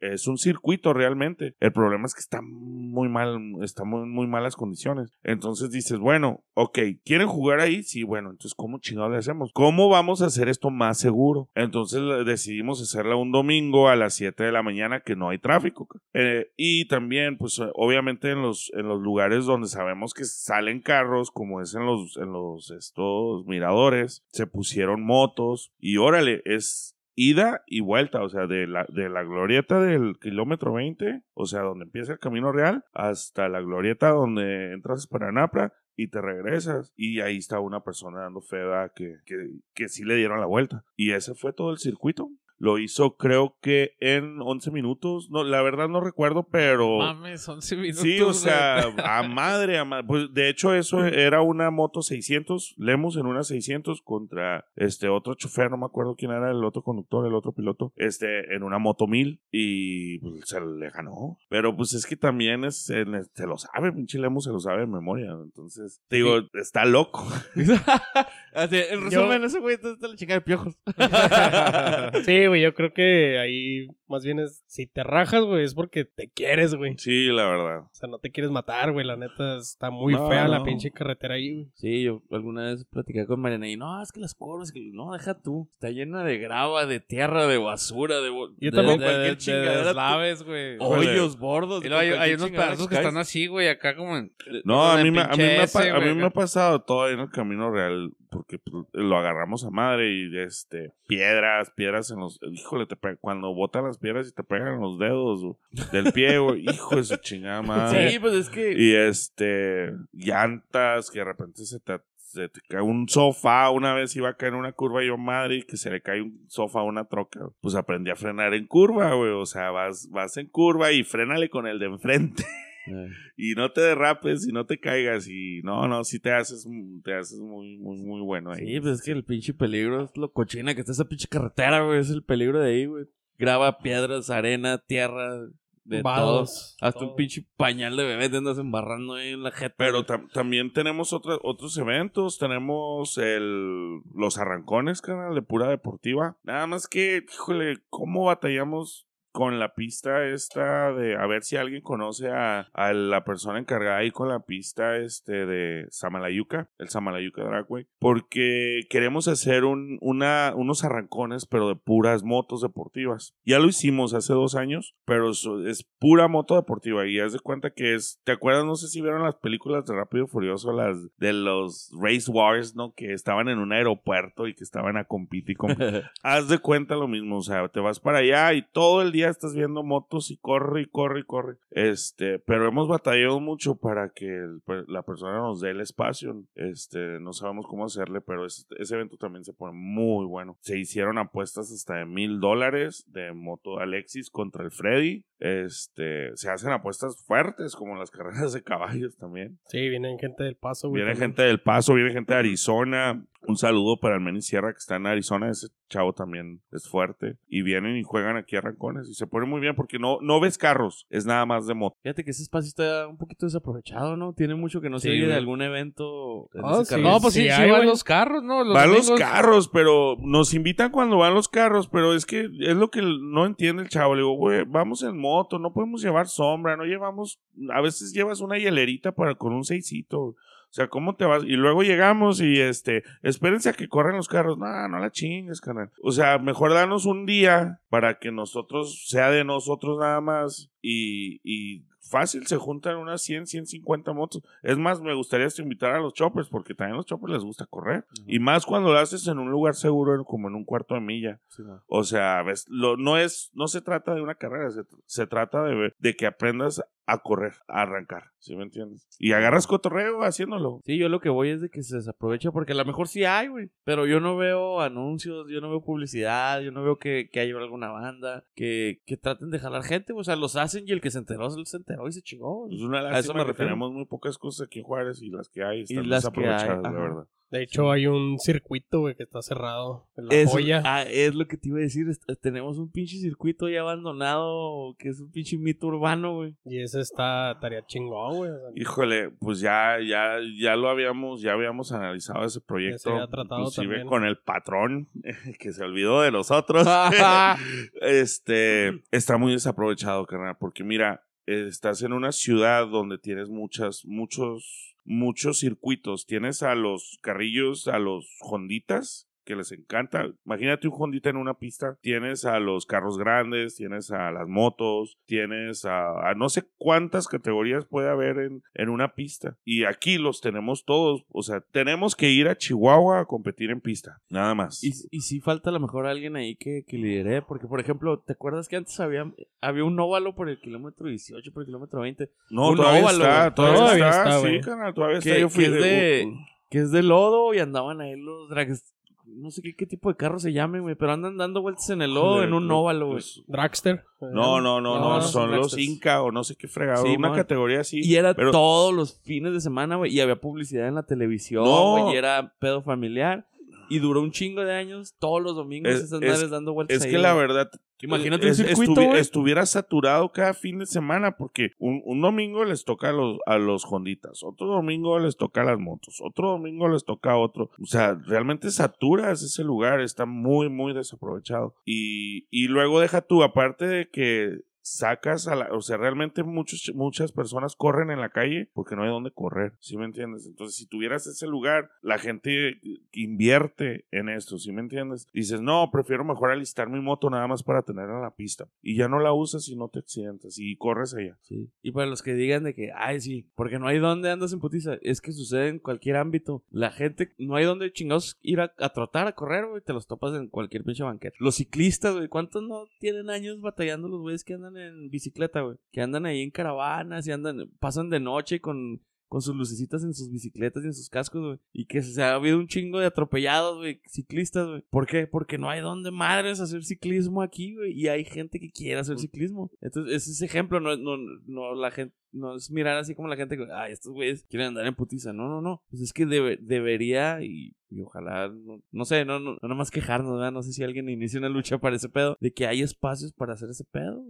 es un circuito realmente. El problema es que está muy mal, está muy, muy malas condiciones. Entonces dices, bueno, ok, ¿quieren jugar ahí? Sí, bueno, entonces ¿cómo chingados le hacemos? ¿Cómo vamos a hacer esto más seguro? Entonces decidimos hacerla un domingo a las 7 de la mañana que no hay tráfico. Eh, y también, pues eh, obviamente en los, en los lugares donde sabemos que salen carros, como es en los, en los estos miradores, se pusieron motos y órale, es ida y vuelta, o sea, de la, de la glorieta del kilómetro 20, o sea, donde empieza el camino real, hasta la glorieta donde entras para Napra y te regresas. Y ahí está una persona dando fe que, que, que sí le dieron la vuelta. Y ese fue todo el circuito. Lo hizo creo que en 11 minutos. No, la verdad no recuerdo, pero... Mames, 11 minutos. Sí, o güey. sea, a madre, a madre. Pues de hecho, eso era una moto 600, Lemus en una 600 contra este otro chofer, no me acuerdo quién era el otro conductor, el otro piloto, este en una moto 1000 y pues, se le ganó. Pero pues es que también es, en- se lo sabe, pinche Lemus se lo sabe de memoria. Entonces, te digo, está loco. Así, en Yo- resumen, ese güey está la chica de piojos. Sí, güey, yo creo que ahí más bien es, si te rajas, güey, es porque te quieres, güey. Sí, la verdad. O sea, no te quieres matar, güey, la neta está muy No, fea la pinche carretera ahí, güey. Sí, yo alguna vez platicé con Mariana y no, es que las curvas, que no, deja tú. Está llena de grava, de tierra, de basura, de, Yo de- también- de cualquier de chingadera. güey. Hoyos, bordos. Y luego hay, unos pedazos que están así, güey, acá como en... No, a mí, me, a, mí me ha, pinche pa- ese, a mí güey, me ha acá. pasado todo en el camino real porque pues, lo agarramos a madre y este piedras, piedras en los híjole, te cuando botan las piedras y te pegan los dedos o del pie, güey, hijo de su chingada madre. Sí, pues es que. Y este llantas que de repente se te se te cae un sofá, una vez iba a caer en una curva y yo madre y que se le cae un sofá a una troca, pues aprendí a frenar en curva, güey, o sea, vas, vas en curva y frénale con el de enfrente. Eh, y no te derrapes y no te caigas y no, no, si te haces, te haces muy, muy, muy bueno ahí. Sí, pues es que el pinche peligro es lo cochina que está esa pinche carretera, güey. Es el peligro de ahí, güey. Graba piedras, arena, tierra, de todo. Vados, Hasta todo. un pinche pañal de bebé te andas embarrando ahí en la jeta. Pero tam- también tenemos otra- otros eventos. Tenemos el, los arrancones, canal, de pura deportiva. Nada más que, híjole, ¿cómo batallamos con la pista esta de a ver si alguien conoce a, a la persona encargada ahí con la pista este de Samalayuca, el Samalayuca Dragway, porque queremos hacer un, una, unos arrancones pero de puras motos deportivas. Ya lo hicimos hace dos años, pero es pura moto deportiva y haz de cuenta que es, ¿te acuerdas? No sé si vieron las películas de Rápido y Furioso, las de los Race Wars, ¿no? Que estaban en un aeropuerto y que estaban a competir y competir. Haz de cuenta lo mismo, o sea, te vas para allá y todo el día estás viendo motos y corre y corre y corre. Este, pero hemos batallado mucho para que el- per- la persona nos dé el espacio. Este, no sabemos cómo hacerle, pero ese, ese evento también se pone muy bueno. Se hicieron apuestas hasta de mil dólares de moto Alexis contra el Freddy. Este, se hacen apuestas fuertes como las carreras de caballos también. Sí, vienen gente del paso, güey. Viene también. gente del Paso, viene gente de Arizona. Un saludo para el Manny Sierra que está en Arizona. Ese chavo también es fuerte. Y vienen y juegan aquí a Rancones. Y se pone muy bien porque no, no ves carros. Es nada más de moto. Fíjate que ese espacio está un poquito desaprovechado, ¿no? Tiene mucho que no se Sí, oye de algún evento. en Ah, ese sí. carril. No, pues sí, Sí hay, van güey. los carros, ¿no? Los van los domingos. carros, pero nos invitan cuando van los carros. Pero es que es lo que no entiende el chavo. Le digo, güey, vamos en moto. No podemos llevar sombra. No llevamos. A veces llevas una hielerita para con un seisito. O sea, ¿cómo te vas? Y luego llegamos y este, espérense a que corran los carros. No, no la chingues, canal. O sea, mejor danos un día para que nosotros, sea de nosotros nada más y, y fácil se juntan unas 100, 150 motos. Es más, me gustaría invitar a los choppers porque también a los choppers les gusta correr. Y más cuando lo haces en un lugar seguro como en un cuarto de milla. Sí, no. O sea, ves, lo, no es, no se trata de una carrera, se, se trata de, ver- de que aprendas a correr, a arrancar, ¿sí me entiendes? Y agarras cotorreo haciéndolo. Sí, yo lo que voy es de que se desaprovecha porque a lo mejor sí hay, güey. Pero yo no veo anuncios, yo no veo publicidad, yo no veo que, que haya alguna banda, que, que traten de jalar gente. O sea, los hacen y el que se enteró, se enteró y se chingó. Es una A eso lástima me que refiero. tenemos muy pocas cosas aquí en Juárez y las que hay están las que hay, desaprovechadas, la verdad. De hecho, hay un circuito, güey, que está cerrado. En la joya. ah, es lo que te iba a decir. tenemos un pinche circuito ya abandonado que es un pinche mito urbano, güey. Y ese está, estaría chingón, güey. o sea, Híjole, pues ya, ya, ya lo habíamos, ya habíamos analizado ese proyecto. había tratado inclusive también. con el patrón, que se olvidó de nosotros. este, está muy desaprovechado, carnal, porque mira, estás en una ciudad donde tienes muchas, muchos, muchos circuitos. Tienes a los carrillos, a los honditas, que les encanta. Imagínate un Hondita en una pista. Tienes a los carros grandes, tienes a las motos, tienes a, a no sé cuántas categorías puede haber en, en una pista. Y aquí los tenemos todos. O sea, tenemos que ir a Chihuahua a competir en pista. Nada más. Y, y sí falta a lo mejor alguien ahí que, que lidere, porque por ejemplo, ¿te acuerdas que antes había, había un óvalo por el kilómetro 18, por el kilómetro 20? no, un todavía óvalo, está, todavía, Todavía está, está, sí, güey. carnal, todavía está. Que, Yo fui que es de- de, que es de lodo y andaban ahí los drags. No sé qué, qué tipo de carro se llame, güey, pero andan dando vueltas en el lodo en un óvalo, güey. pues, Dragster. No, no, no, no, No, son son los. Inca o no sé qué fregado. Sí, una categoría así. Y era pero- todos los fines de semana, güey. Y había publicidad en la televisión, No. güey. Y era pedo familiar. Y duró un chingo de años, todos los domingos, Es- esas es- madres dando vueltas Es ahí, que la verdad. Imagínate un es- circuito, estuvi- estuviera saturado cada fin de semana porque un, un domingo les toca a los, a los Honditas, otro domingo les toca a las motos, otro domingo les toca a otro. O sea, realmente saturas ese lugar, está muy, muy desaprovechado. Y, y luego deja tú, aparte de que sacas a la, o sea, realmente muchos, muchas personas corren en la calle porque no hay dónde correr, ¿sí me entiendes? Entonces, si tuvieras ese lugar, la gente invierte en esto, ¿sí me entiendes? Dices, no, prefiero mejor alistar mi moto nada más para tenerla en la pista. Y ya no la usas y no te accidentas y corres allá. Sí. Y para los que digan de que, ay, sí, porque no hay dónde andas en putiza, es que sucede en cualquier ámbito. La gente, no hay dónde chingados ir a, a trotar, a correr, güey, te los topas en cualquier pinche banqueta. Los ciclistas, güey, ¿cuántos no tienen años batallando los güeyes que andan en bicicleta, güey? Que andan ahí en caravanas y andan, pasan de noche con, con sus lucecitas en sus bicicletas y en sus cascos, güey. Y que se ha habido un chingo de atropellados, güey, ciclistas, güey. ¿Por qué? Porque no hay donde madres hacer ciclismo aquí, güey. Y hay gente que quiere hacer ciclismo. Entonces, ese es ejemplo, no, no, no, la gente, no es mirar así como la gente que, ay, estos güeyes quieren andar en putiza. No, no, no. Pues es que debe- debería y, ojalá, no, no sé, no, no, no más quejarnos, ¿verdad? No sé si alguien inicia una lucha para ese pedo, de que hay espacios para hacer ese pedo.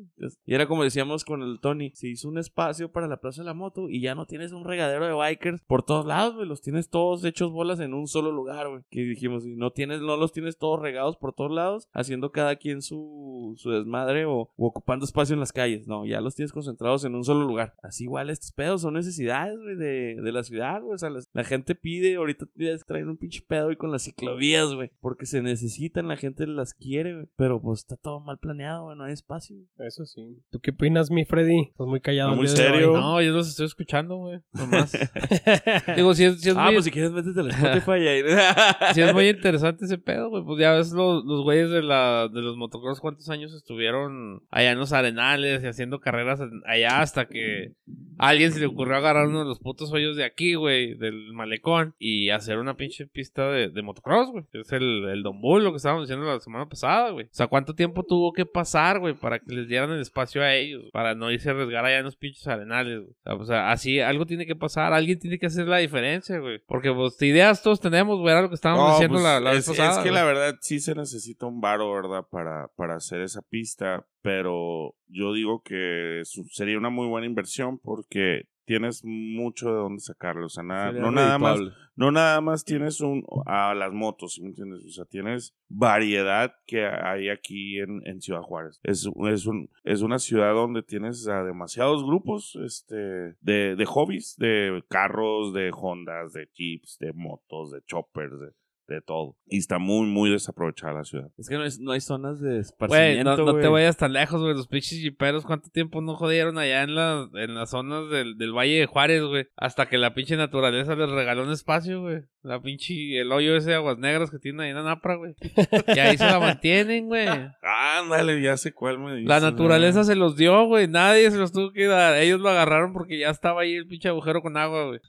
Y era como decíamos con el Tony, se hizo un espacio para la Plaza de la Moto y ya no tienes un regadero de bikers por todos lados, güey. Los tienes todos hechos bolas en un solo lugar, güey. Que dijimos, no tienes, no los tienes todos regados por todos lados, haciendo cada quien su, su desmadre o, o ocupando espacio en las calles. No, ya los tienes concentrados en un solo lugar. Igual estos pedos son necesidades, güey, de, de la ciudad, güey. O sea, las- la gente pide, ahorita ya traen un pinche pedo y con las ciclovías, güey. Porque se necesitan, la gente las quiere, güey. Pero pues está todo mal planeado, güey. No hay espacio. güey. Eso sí. ¿Tú qué opinas, mi Freddy? Estás muy callado. No, muy serio. No, yo los estoy escuchando, güey. Nomás. Digo, si es, sí es Ah, muy, pues si quieres métete al Spotify y ahí. sí es muy interesante ese pedo, güey. Pues ya ves los, los güeyes de, la, de los motocross cuántos años estuvieron allá en los arenales y haciendo carreras allá hasta que a alguien se le ocurrió agarrar uno de los putos hoyos de aquí, güey, del malecón y hacer una pinche pista de, de motocross, güey. Es el, el Don Bull, lo que estábamos diciendo la semana pasada, güey. O sea, ¿cuánto tiempo tuvo que pasar, güey, para que les dieran el espacio a ellos? Para no irse a arriesgar allá en los pinches arenales, güey. O sea, o sea, así algo tiene que pasar, alguien tiene que hacer la diferencia, güey. Porque, pues, ideas todos tenemos, güey, era lo que estábamos No, diciendo pues, la, la vez es, pasada. es que la verdad sí se necesita un varo, ¿verdad? Para, para hacer esa pista, pero yo digo que sería una muy buena inversión porque tienes mucho de dónde sacarlo. O sea, nada, no nada más no nada más tienes un a las motos, ¿sí me entiendes? O sea, tienes variedad que hay aquí en, en Ciudad Juárez. Es, es, un, es una ciudad donde tienes a demasiados grupos este, de, de hobbies, de carros, de Hondas, de Jeeps, de motos, de choppers, de, de todo. Y está muy, muy desaprovechada la ciudad. Es que no, es- no hay zonas de Güey, esparcimiento, no, no te güey. vayas tan lejos, güey. Los pinches jiperos, ¿cuánto tiempo no jodieron allá en, la, en las zonas del, del Valle de Juárez, güey? Hasta que la pinche naturaleza les regaló un espacio, güey. La pinche, el hoyo ese de aguas negras que tiene ahí en Anapra, güey. Y ahí se la mantienen, güey. Ándale, ya sé cuál me dices. La naturaleza se los dio, güey. Nadie se los tuvo que dar. Ellos lo agarraron porque ya estaba ahí el pinche agujero con agua, güey.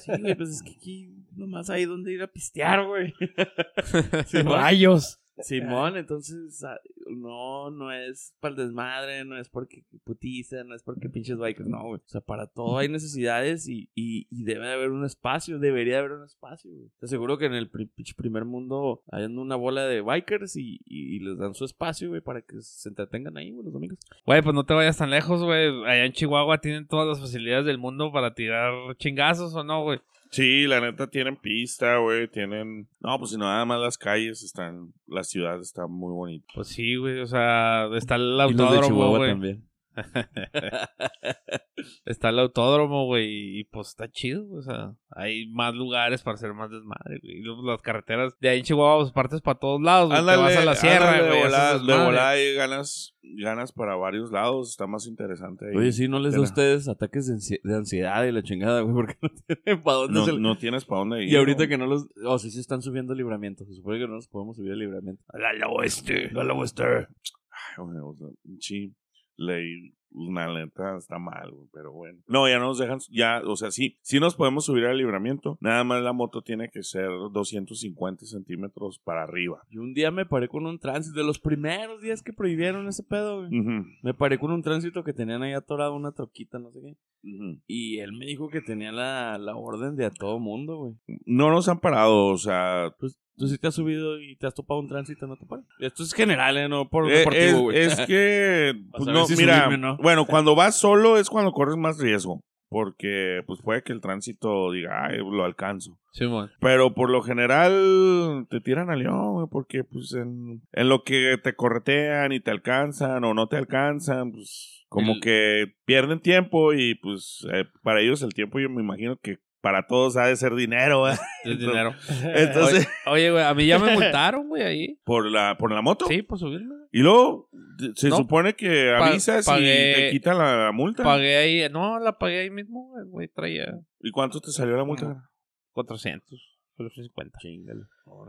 Sí, güey, pues es que aquí nomás hay donde ir a pistear, güey. Rayos. Simón, entonces ah, no, no es para el desmadre, no es porque putiza, no es porque pinches bikers, no, güey. O sea, para todo hay necesidades y, y, y debe de haber un espacio, debería de haber un espacio, güey. Te aseguro que en el pinche primer mundo hay una bola de bikers y, y les dan su espacio, güey, para que se entretengan ahí, güey, los domingos. Güey, pues no te vayas tan lejos, güey. Allá en Chihuahua tienen todas las facilidades del mundo para tirar chingazos o no, güey. Sí, la neta tienen pista, güey, tienen... No, pues si no, nada más las calles están... La ciudad está muy bonita. Pues sí, güey. O sea, está el Y los de autódromo, Chihuahua güey. también. Está el autódromo, güey, y pues está chido, o sea, hay más lugares para hacer más desmadre, güey. Y luego las carreteras de ahí en Chihuahua, pues partes para todos lados, güey. Te vas a la sierra, ándale, güey. de volada, ganas, ganas para varios lados, está más interesante ahí. Oye, sí, ¿no les da a ustedes ataques de, ansi- de ansiedad y la chingada, güey? Porque no tienen para dónde no, se- no tienes para dónde ir. Y ahorita ¿no? que no los... Oh, sí se están subiendo al libramiento. Se supone que no nos podemos subir al libramiento. A la oeste. A la oeste. Ay, güey, o sea, sí, ley, una neta está mal, pero bueno. No, ya no nos dejan, ya, o sea, sí, sí nos podemos subir al libramiento. Nada más la moto tiene que ser 250 centímetros para arriba. Y un día me paré con un tránsito. De los primeros días que prohibieron ese pedo, güey. Me paré con un tránsito que tenían ahí atorado una troquita, no sé qué. Y él me dijo que tenía la, la orden de a todo mundo, güey. No nos han parado, o sea, Pues tú sí te has subido y te has topado un tránsito, no te paras. Esto es general, ¿eh? No por Eh, deportivo, es, güey. es que, pues, no, si mira, subirme, ¿no? bueno, cuando vas solo es cuando corres más riesgo, porque pues puede que el tránsito diga, ay, lo alcanzo. Simón. Pero por lo general te tiran al león, güey, porque pues en, en lo que te corretean y te alcanzan o no te alcanzan, pues como El- que pierden tiempo y pues eh, para ellos el tiempo yo me imagino que para todos ha de ser dinero, ¿eh? El dinero. Entonces, Oye, güey, a mí ya me multaron, güey, ahí. por la, por la moto. Sí, por subirme. Y luego se No. supone que avisas pagué- y te quitan la multa. Pagué ahí, no, la pagué ahí mismo, güey, güey, traía ¿Y cuánto te salió la multa? 400, 450. Chingale.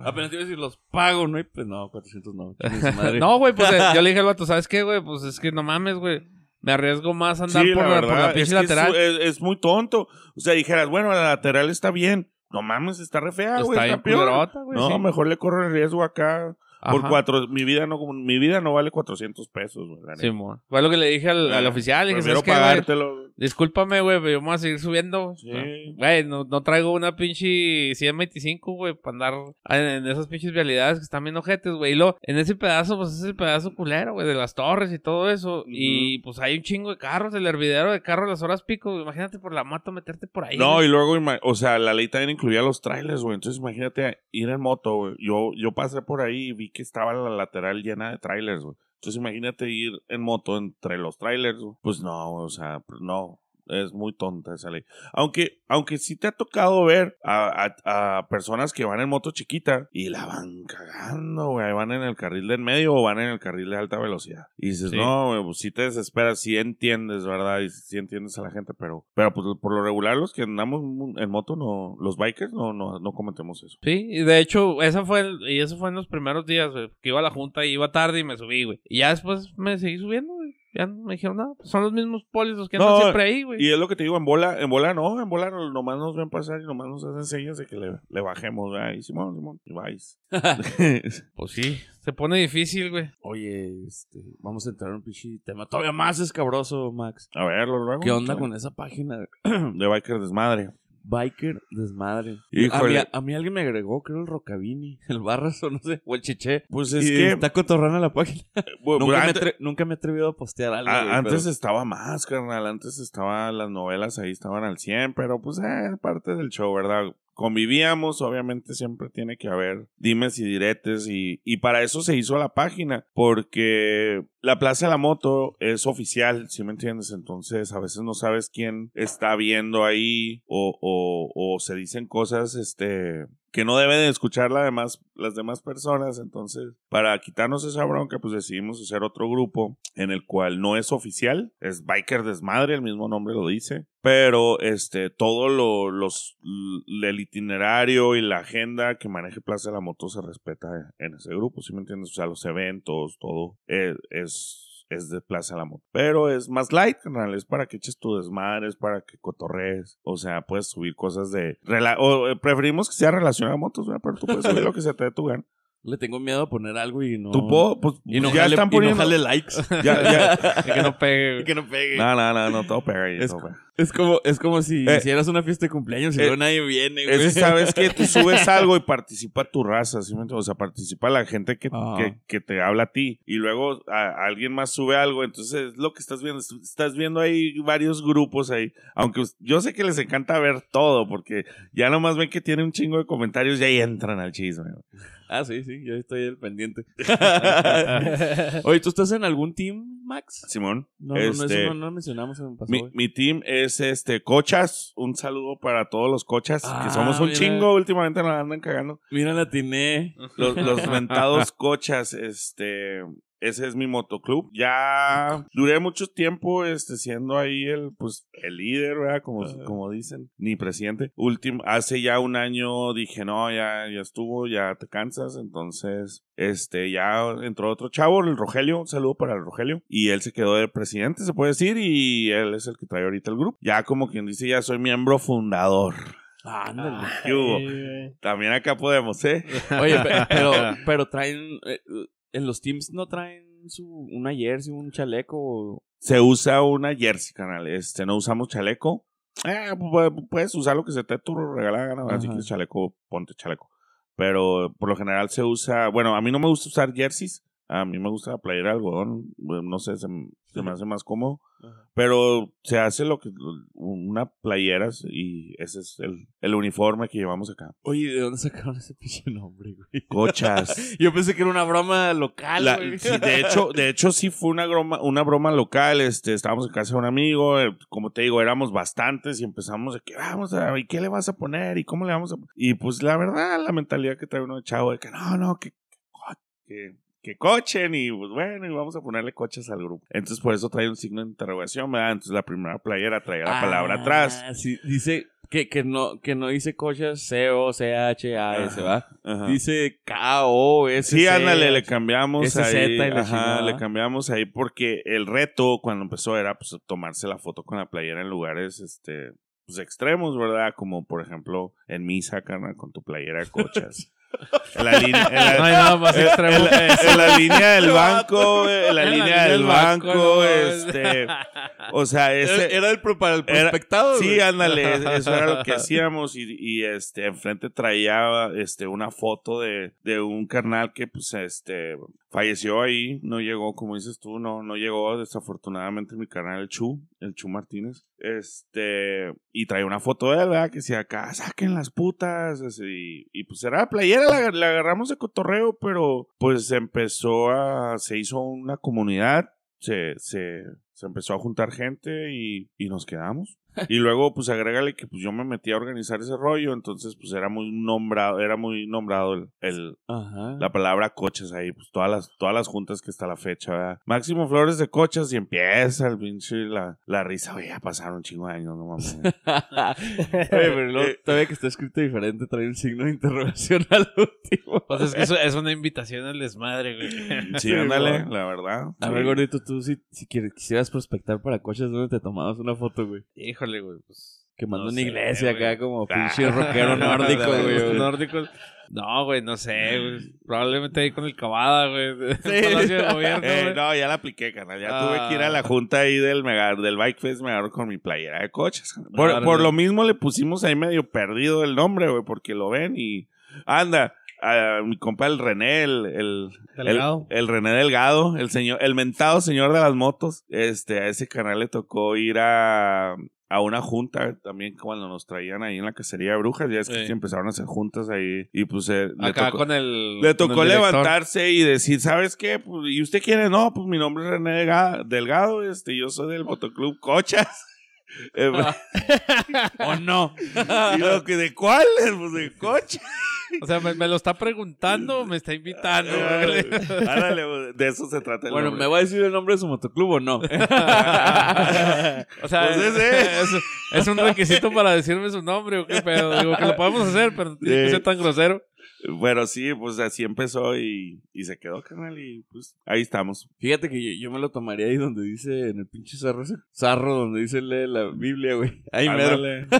Apenas te iba a decir, los pago, ¿no? Y pues no, 400 no. madre. No, güey, pues eh, yo le dije al vato, ¿sabes qué, güey? Pues es que no mames, güey. Me arriesgo más a andar Sí, por, la la, por la verdad, es, lateral. es, es muy tonto. O sea, dijeras, bueno, la lateral está bien. No mames, está re fea, güey. Está Está, peor. No, sí. mejor le corro el riesgo acá. Por Ajá. cuatro, mi vida no, mi vida no vale 400 pesos, güey. la neta. Simón. Fue lo que le dije al, al Eh, oficial. Le dije, Prefiero ¿sabes qué, güey? pagártelo. Discúlpame, güey, pero yo me voy a seguir subiendo. Sí. Güey, no, no traigo una pinche 125, güey, para andar en, en esas pinches vialidades que están bien ojetes, güey. Y luego, en ese pedazo, pues es el pedazo culero, güey, de las torres y todo eso. Y pues hay un chingo de carros, el hervidero de carros a las horas pico. güey. Imagínate por la moto meterte por ahí. No, güey. y luego, ima- o sea, la ley también incluía los trailers, güey. Entonces, imagínate ir en moto, güey. Yo, yo pasé por ahí y vi que estaba la lateral llena de trailers. Entonces, imagínate ir en moto entre los trailers. Pues no, o sea, pues no. Es muy tonta esa ley. Aunque, aunque sí te ha tocado ver a, a- a personas que van en moto chiquita y la van cagando, güey. Van en el carril de en medio o van en el carril de alta velocidad. Y dices, Sí. no, güey, pues sí te desesperas, sí entiendes, ¿verdad? Y sí entiendes a la gente, pero, pero pues, por lo regular los que andamos en moto, no, los bikers, no, no, no cometemos eso. Sí, y de hecho, esa fue el- y eso fue en los primeros días, güey, que iba a la junta y iba tarde y me subí, güey. Y ya después me seguí subiendo, güey. Ya no me dijeron nada. Pues son los mismos polis los que andan No, siempre ahí, güey. Y es lo que te digo, en bola, en bola no, en bola no- nomás nos ven pasar y nomás nos hacen señas de que le, le bajemos, ¿verdad? Y Simón, Simón, y vais. Pues sí, se pone difícil, güey. Oye, este, vamos a entrar en un pinche tema todavía más escabroso, Max. A verlo luego. ¿Qué onda con esa página? De Biker Desmadre. Biker Desmadre. Híjole. A mí, a mí alguien me agregó, creo el Rocabini, el Barras o no sé, o el Chiché. Pues es y que... está cotorrando la página. bueno, nunca, me antes, atre- nunca me he atrevido a postear algo. a- güey, antes pero- estaba más, carnal. Antes estaban las novelas ahí, estaban al 100, pero pues eh, parte del show, ¿verdad? Convivíamos, obviamente siempre tiene que haber dimes y diretes y, y para eso se hizo la página, porque la Plaza de la Moto es oficial, ¿sí me entiendes? Entonces a veces no sabes quién está viendo ahí o, o, o se dicen cosas, este, que no deben de escuchar la demás, las demás personas. Entonces, para quitarnos esa bronca, pues decidimos hacer otro grupo en el cual no es oficial, es Biker Desmadre, el mismo nombre lo dice, pero este, todo lo, los, el itinerario y la agenda que maneje Plaza de la Moto se respeta en ese grupo, ¿sí me entiendes? O sea, los eventos, todo eh, es, es de Plaza de la Moto. Pero es más light, carnal, es para que eches tu desmadre, es para que cotorrees. O sea, puedes subir cosas de... rela- o, eh, preferimos que sea relacionado a motos, ¿verdad? pero tú puedes subir lo que se te dé tu gana. Le tengo miedo a poner algo y no. Tú pues, Y no ya jale, están y no poniendo... jale likes. ya, ya. De que no pegue, güey. que no pegue. No, no, no, no, todo pega ahí. Es- todo pega. Es como, es como si Eh, hicieras una fiesta de cumpleaños y eh, luego nadie viene, güey. Es sabes que tú subes algo y participa tu raza. O sea, participa la gente que, Ajá. que, que te habla a ti. Y luego a- alguien más sube algo, entonces es lo que estás viendo. Est- Estás viendo ahí varios grupos ahí. Aunque yo sé que les encanta ver todo, porque ya nomás ven que tiene un chingo de comentarios y ahí entran al chisme. güey. Ah, sí, sí, yo estoy al pendiente. Oye, ¿tú estás en algún team, Max? Simón. No, no, no, este, eso no, no mencionamos, se me pasó. Mi, mi team es este Cochas. Un saludo para todos los cochas, Ah, que somos un mira. chingo. Últimamente nos andan cagando. Mira, la atiné. Los, los mentados cochas, este. Ese es mi motoclub. Ya duré mucho tiempo este, siendo ahí el, pues, el líder, ¿verdad? Como, como dicen, ni presidente. Último, hace ya un año dije, no, ya, ya estuvo, ya te cansas. Entonces, este, ya entró otro chavo, el Rogelio, un saludo para el Rogelio. Y él se quedó de presidente, se puede decir, y él es el que trae ahorita el grupo. Ya como quien dice, ya soy miembro fundador. Ándale. ¿Qué hubo? Ay, güey. También acá podemos, ¿eh? Oye, pe- pero, pero traen. eh, en los teams no traen su, una jersey, un chaleco. Se usa una jersey, canal. Este, no usamos chaleco. Eh, pu- puedes usar lo que se te tu regalada gana. Ajá. quieres chaleco, ponte chaleco. Pero por lo general se usa. Bueno, a mí no me gusta usar jerseys. A mí me gusta la playera de algodón. No sé, se, me hace más cómodo. Pero se hace lo que. Una playera y ese es el, el uniforme que llevamos acá. Oye, ¿de dónde sacaron ese pinche nombre, güey? Cochas. Yo pensé que era una broma local, La- güey. sí, de hecho, de hecho sí fue una broma, una broma local. Este, estábamos en casa de un amigo, eh, como te digo, éramos bastantes y empezamos de que vamos a, ¿y qué le vas a poner? ¿Y cómo le vamos a? Y pues la verdad, la mentalidad que trae uno de chavo de que no, no, que, que, que cochen y pues bueno, y vamos a ponerle coches al grupo. Entonces por eso trae un signo de interrogación, ¿verdad? Entonces la primera playera traía la palabra atrás. Ah, sí, dice Que, que, no, que no dice cochas C-O-C-H-A-S, ¿va? Ajá. Dice K-O-S. Sí, ándale, le cambiamos SZ ahí. y la ajá, le cambiamos ahí porque el reto cuando empezó era pues tomarse la foto con la playera en lugares este pues extremos, ¿verdad? Como por ejemplo en misa, carnal, con tu playera de cochas. en la línea, en la- No hay nada más en- extremo. en la, en la línea del banco, en la En línea del banco, no, este, o sea, ese, Era, era el, para el Era- prospectado, Sí, ándale, eso era lo que hacíamos y, y, este enfrente traía este una foto de, de un carnal que pues este falleció ahí, no llegó, como dices tú, no no llegó desafortunadamente mi carnal el Chu, el Chu Martínez. Este, y traía una foto de él, ¿verdad? Que decía acá, saquen las putas, así, y pues era la la, la agarramos de cotorreo, pero pues empezó a, se hizo una comunidad, se, se, se empezó a juntar gente y, y nos quedamos. Y luego, pues agrégale que pues yo me metí a organizar ese rollo, entonces pues era muy nombrado, era muy nombrado el, el- Ajá. la palabra coches ahí, pues todas las, todas las juntas que está la fecha, ¿verdad? Máximo Flores de coches y empieza el pinche la, la risa, oye, ya pasaron un chingo de años, no mames. Oye, pero luego, Eh, todavía que está escrito diferente, trae un signo de interrogación al último. Pues es que eso es una invitación al desmadre, güey. Sí, Sí, ándale, la verdad. A sí. ver, gordito, tú si, si quieres- quisieras prospectar para coches, ¿dónde te tomabas una foto, güey? Híjole, güey, pues. Quemando No una sé, iglesia güey. acá como Ah. pinche rockero nórdico, güey. nórdicos. No, güey, no sé, güey. Probablemente ahí con el Cavada, güey. Sí. Gobierno, Eh, güey. no, ya la apliqué, canal. Ya Ah. tuve que ir a la junta ahí del Mega, del Bike Fest, me agarro con mi playera de coches. carnal. Por, por lo mismo le pusimos ahí medio perdido el nombre, güey, porque lo ven y anda. A mi compa el René, el, el, Delgado. el, el René Delgado, el señor, el mentado señor de las motos. Este, a ese canal le tocó ir a, a una junta también cuando nos traían ahí en la cacería de brujas. Ya es que Sí. empezaron a hacer juntas ahí y pues eh, le tocó- con el. le tocó el levantarse y decir, ¿sabes qué? Pues, ¿Y usted quién es? No, pues mi nombre es René Delga- Delgado, este, yo soy del motoclub Cochas. Eh, ¿O no? y yo, que ¿de cuál? Pues de coche. O sea, me, me lo está preguntando o me está invitando, güey. Ándale, pues, de eso se trata el Bueno, nombre. ¿me va a decir el nombre de su motoclub o no? O sea, Pues es, ese. es- es un requisito para decirme su nombre o qué pedo. Digo que lo podemos hacer, pero no tiene que ser tan grosero. Bueno, sí, pues así empezó y, y se quedó, canal, y pues ahí estamos. Fíjate que yo, yo me lo tomaría ahí donde dice, en el pinche zarro, ese zarro donde dice lee la Biblia, güey. Ahí mero.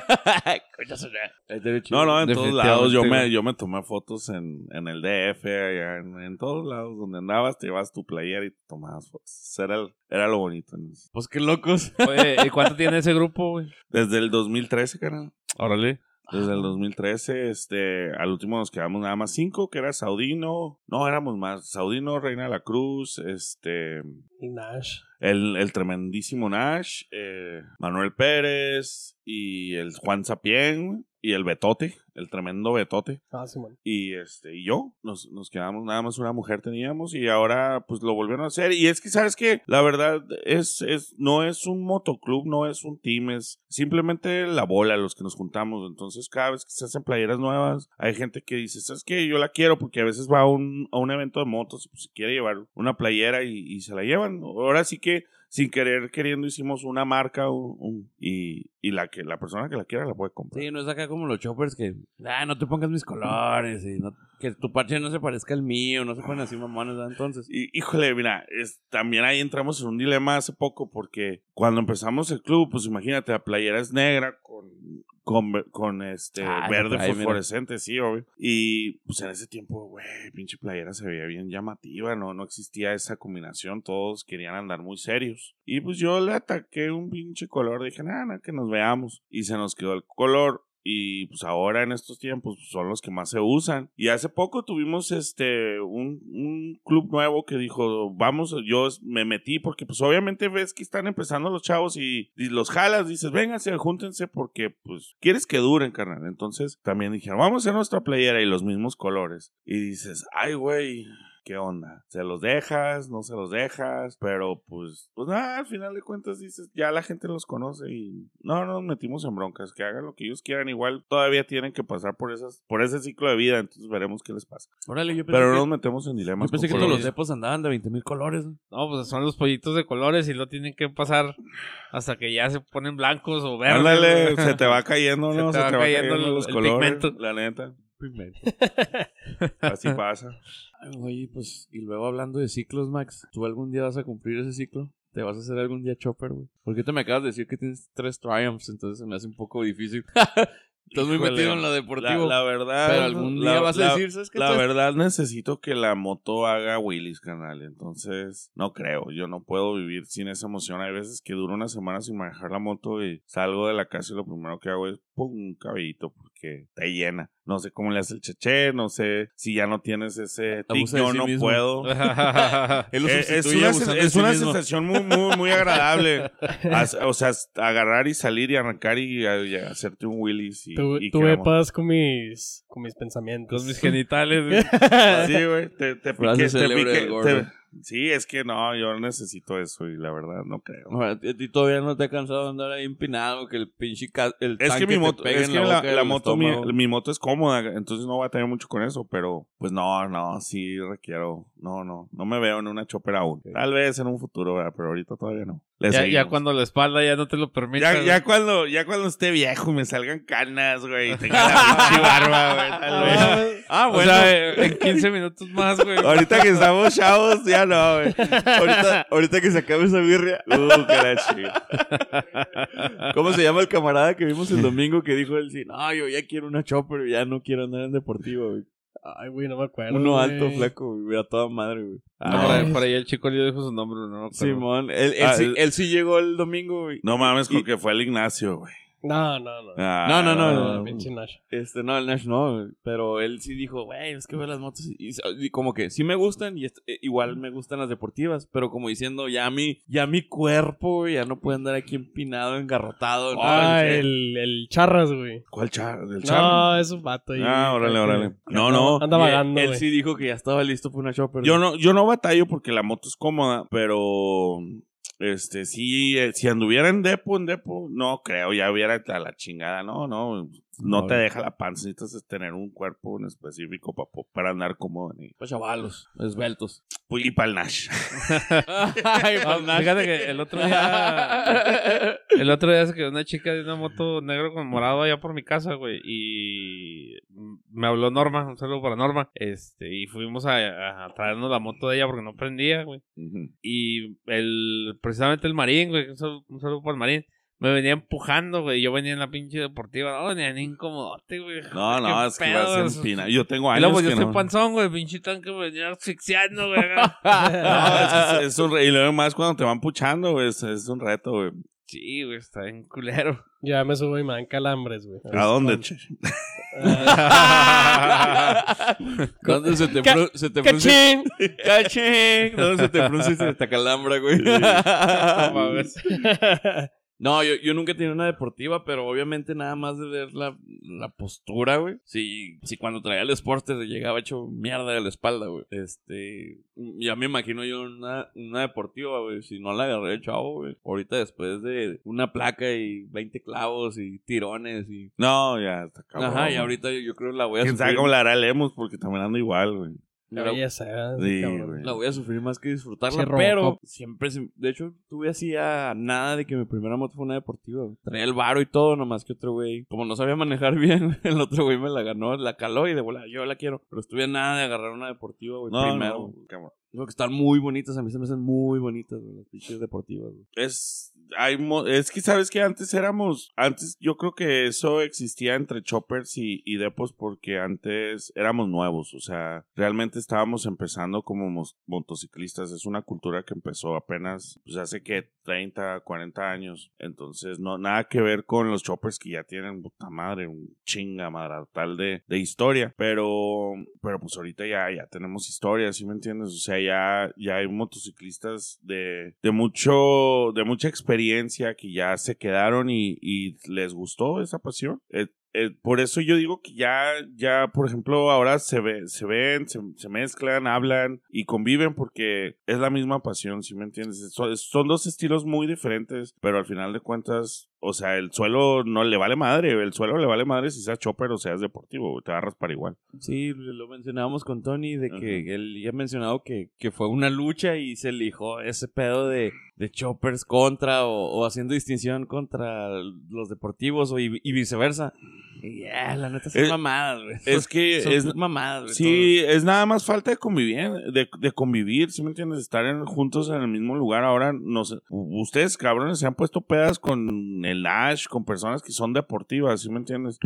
No, no, en todos lados. Yo me, yo me tomé fotos en, en el DF, allá en, en todos lados donde andabas, te llevabas tu playera y te tomabas fotos. Era, el- era lo bonito. ¿no? Pues qué locos. Oye, ¿y cuánto tiene ese grupo, güey? Desde el 2013, canal. Órale. Desde el 2013, este, al último nos quedamos nada más cinco, que era Saudino, no, éramos más, Saudino, Reina de la Cruz, este, Y Nash. el, el tremendísimo Nash, eh, Manuel Pérez y el Juan Sapien y el Betote, el tremendo Betote. Ah, sí, man. Y este, y yo, nos, nos quedamos, nada más una mujer teníamos, y ahora pues lo volvieron a hacer. Y es que, ¿sabes qué? La verdad es, es, no es un motoclub, no es un team, es simplemente la bola, los que nos juntamos. Entonces, cada vez que se hacen playeras nuevas, hay gente que dice, ¿sabes qué? Yo la quiero, porque a veces va a un, a un evento de motos y pues se quiere llevar una playera y, y se la llevan. Ahora sí que sin querer queriendo hicimos una marca un- y, y la que la persona que la quiera la puede comprar. Sí, no es acá como los choppers que, ah, no te pongas mis colores y no- que tu parche no se parezca al mío, no se ponen así mamones, ¿verdad? Entonces. Y, híjole, mira, es, también ahí entramos en un dilema hace poco porque cuando empezamos el club, pues imagínate, la playera es negra con, con, este Ah, verde mira. fosforescente, sí, obvio. Y pues en ese tiempo, güey, pinche playera se veía bien llamativa, no, no existía esa combinación, todos querían andar muy serios. Y pues yo le ataqué un pinche color, dije, nada, nada, que nos veamos. Y se nos quedó el color. Y pues ahora en estos tiempos pues, son los que más se usan. Y hace poco tuvimos este un, un club nuevo que dijo, vamos, yo me metí porque pues obviamente ves que están empezando los chavos y, y los jalas, dices, vénganse, júntense porque pues quieres que duren, carnal. Entonces también dijeron, vamos a hacer nuestra playera y los mismos colores. Y dices, ay, güey. ¿Qué onda? ¿Se los dejas? ¿No se los dejas? Pero pues, pues nada, al final de cuentas dices, ya la gente los conoce y no nos metimos en broncas, que hagan lo que ellos quieran, igual todavía tienen que pasar por esas, por ese ciclo de vida, entonces veremos qué les pasa. Órale, yo pensé Pero no que, nos metemos en dilemas. yo pensé que todos los depos andaban de 20 mil colores. ¿no? Pues son los pollitos de colores y lo tienen que pasar hasta que ya se ponen blancos o verdes. Ándale, se te va cayendo, Se ¿no? te Se va te va cayendo cayendo, el- los el colores, pigmento. la neta. Así pasa. Oye, pues, y luego hablando de ciclos, Max, ¿tú algún día vas a cumplir ese ciclo? ¿Te vas a hacer algún día chopper, güey? Porque te me acabas de decir que tienes tres Triumphs, entonces se me hace un poco difícil. Estás muy metido en lo La, deportivo. la verdad. pero algún la- día vas a la- decir, ¿sabes qué? La Estás- verdad necesito que la moto haga wheelies, canal. Entonces, no creo. Yo no puedo vivir sin esa emoción. Hay veces que duro una semana sin manejar la moto y salgo de la casa y lo primero que hago es pum, un cabellito porque te llena. No sé cómo le hace el cheche, no sé si ya no tienes ese tic, yo sí no mismo. puedo. Él lo Eh, es una, es sí sensación muy, muy, muy agradable. O sea, agarrar y salir y arrancar y, y hacerte un wheelies. Y, Tú, y pasas con mis, con mis pensamientos. Con mis genitales. Sí, güey, te, te piqué, te piqué, te- Sí, es que no, yo necesito eso y la verdad no creo. Ahora, ¿A ti todavía no te ha cansado de andar ahí empinado? Que el pinche el Es que mi moto, es que la, moto, mi, moto es cómoda, entonces no voy a tener mucho con eso, pero pues no, no, sí requiero, no, no, no me veo en una chopper aún. Tal vez en un futuro, ¿verdad? pero ahorita todavía no. Le Ya, ya cuando la espalda ya no te lo permite. Ya, cuando, ya cuando esté viejo me salgan canas, güey, y tenga la barba, güey. Ah, O bueno. sea, eh, en 15 minutos más, güey. Ahorita que estamos chavos, ya no, güey. ahorita, ahorita que se acabe esa birria. Uh, chica. ¿Cómo se llama el camarada que vimos el domingo que dijo él? Sí, no, yo ya quiero una chopper, ya no quiero andar en deportivo, güey. Ay, güey, no me acuerdo. Uno güey. alto, flaco, güey, a toda madre, güey. Ah, por, ahí, por ahí el chico le dijo su nombre, no acuerdo. Simón, él, él Ah, sí, él sí llegó el domingo, güey. No mames, Y- porque fue el Ignacio, güey. No, no, no. Ah, No, no, no, no. pinche Nash. Este, no, el Nash no, pero él sí dijo, güey, es que veo las motos y, y- y como que sí me gustan y est- eh, igual me gustan las deportivas, pero como diciendo, ya mi, ya mi cuerpo, güey, ya no puede andar aquí empinado, engarrotado. Ah, El- el, el charras, güey. ¿Cuál char? ¿El char? No, es un vato ahí. Ah, órale, órale. No, no. Anda él- vagando, Él sí dijo que ya estaba listo para una chopper. Yo no, yo no batallo porque la moto es cómoda, pero este sí, eh, si anduviera en depo, en depo, no creo, ya hubiera a la chingada, no, no, no te deja la panza, necesitas tener un cuerpo en específico para, para andar cómodo en Pues chavalos, esbeltos. Y para el Nash. Ay, pues, Nash. fíjate que el otro día. El otro día se quedó una chica de una moto negro con morado allá por mi casa, güey. Y me habló Norma, un saludo para Norma. Este, y fuimos a, a traernos la moto de ella porque no prendía, güey. Y el, precisamente el Marín, güey, un saludo, un saludo para el Marín. Me venía empujando, güey. Yo venía en la pinche deportiva. No, venía ni incomodote, güey. No, no, es que vas en pina. Yo tengo Y años luego, pues, yo que estoy no. panzón, güey. Pinche tanque me venía asfixiando, güey. No, es, es- un re- y luego más cuando te van puchando, güey, es, es un reto, güey. sí, güey, está bien culero. Ya me subo y me dan calambres, güey. ¿A dónde, che? Ah, ¿Dónde se te, Ca- fru- se te frunce? ¡Cachín! ¡Cachín! ¿Dónde se te frunce y se te calambra, güey? No mames. No, yo, yo nunca he tenido una deportiva, pero obviamente nada más de ver la, la postura, güey. Si, si cuando traía el Sporter llegaba hecho mierda de la espalda, güey. Este, ya me imagino yo una, una deportiva, güey. Si no la agarré el chavo, güey. Ahorita después de una placa y 20 clavos y tirones y... No, ya está cabrón. Ajá, y ahorita yo, yo creo que la voy a ¿Quién sabe cómo la hará Lemus? Porque también anda igual, güey. La Pero- belleza, Sí, cabrón. güey. La voy a sufrir más que disfrutarla, pero Robocop. siempre, de hecho, tuve así a nada de que mi primera moto fue una deportiva. güey. Traía el varo y todo, nomás que otro güey, como no sabía manejar bien, el otro güey me la ganó, la caló y de bola, yo la quiero. Pero estuve a nada de agarrar una deportiva, güey, No, primero. no, que están muy bonitas, a mí se me hacen muy bonitas, güey, las pinches deportivas, güey. Es, es que sabes que antes éramos, antes yo creo que eso existía entre choppers y, y depos porque antes éramos nuevos, o sea, realmente estábamos empezando como motociclistas, es una cultura que empezó apenas, pues hace que 30, 40 años, entonces no, nada que ver con los choppers que ya tienen, puta madre, un chinga madre tal de, de historia, pero, pero pues ahorita ya, ya tenemos historia, ¿sí me entiendes? O sea, ya, ya hay motociclistas de, de mucho, de mucha experiencia que ya se quedaron y, y les gustó esa pasión. Eh, eh, por eso yo digo que ya, ya, por ejemplo, ahora se ve, se ven, se, se mezclan, hablan y conviven porque es la misma pasión, ¿sí me entiendes? Son, son dos estilos muy diferentes, pero al final de cuentas, o sea, el suelo no le vale madre, el suelo le vale madre si sea chopper o seas deportivo, te va a raspar igual. Sí, lo mencionábamos con Tony, de que él ya ha mencionado que, que fue una lucha y se eligió ese pedo de, de choppers contra o, o haciendo distinción contra los deportivos o, y, y viceversa. Y ya, la neta son Es- mamadas, güey. Es que Son es, mamadas, güey. Sí, es nada más falta de convivir, de, de convivir, ¿sí me entiendes? Estar en- juntos en el mismo lugar. Ahora, no sé, ustedes, cabrones, se han puesto pedas con el Ash, con personas que son deportivas, ¿sí me entiendes?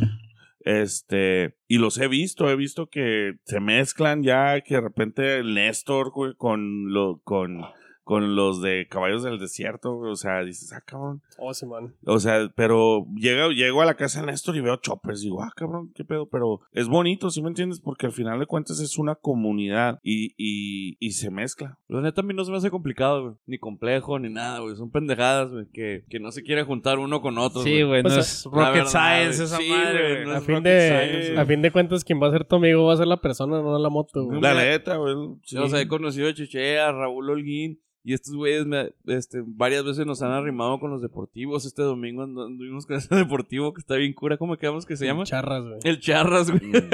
Este, y los he visto, he visto que se mezclan ya, que de repente el Néstor, güey, con, lo, con, con los de Caballos del Desierto, güey, o sea, dices, ah, cabrón. Oh, sí, man. O sea, pero llega, llego a la casa de Néstor y veo choppers. Digo, ah, cabrón, qué pedo. Pero es bonito, ¿sí me entiendes? Porque al final de cuentas es una comunidad y, y, y se mezcla. La neta a mí no se me hace complicado, güey. Ni complejo, ni nada, güey. Son pendejadas, güey. Que, que no se quiere juntar uno con otro. Sí, güey, no Pues, es la rocket science esa Sí, madre, güey, no A es fin, de, science, a fin de cuentas, quien va a ser tu amigo va a ser la persona, no la moto, güey. La neta, güey. sí. O sea, he conocido a Cheche, a Raúl Holguín. Y estos güeyes me- este, varias veces nos han arrimado con los deportivos. Este domingo andu- anduvimos con ese deportivo que está bien cura. ¿Cómo quedamos que se llama? Charras, güey. El Charras, güey. Mm.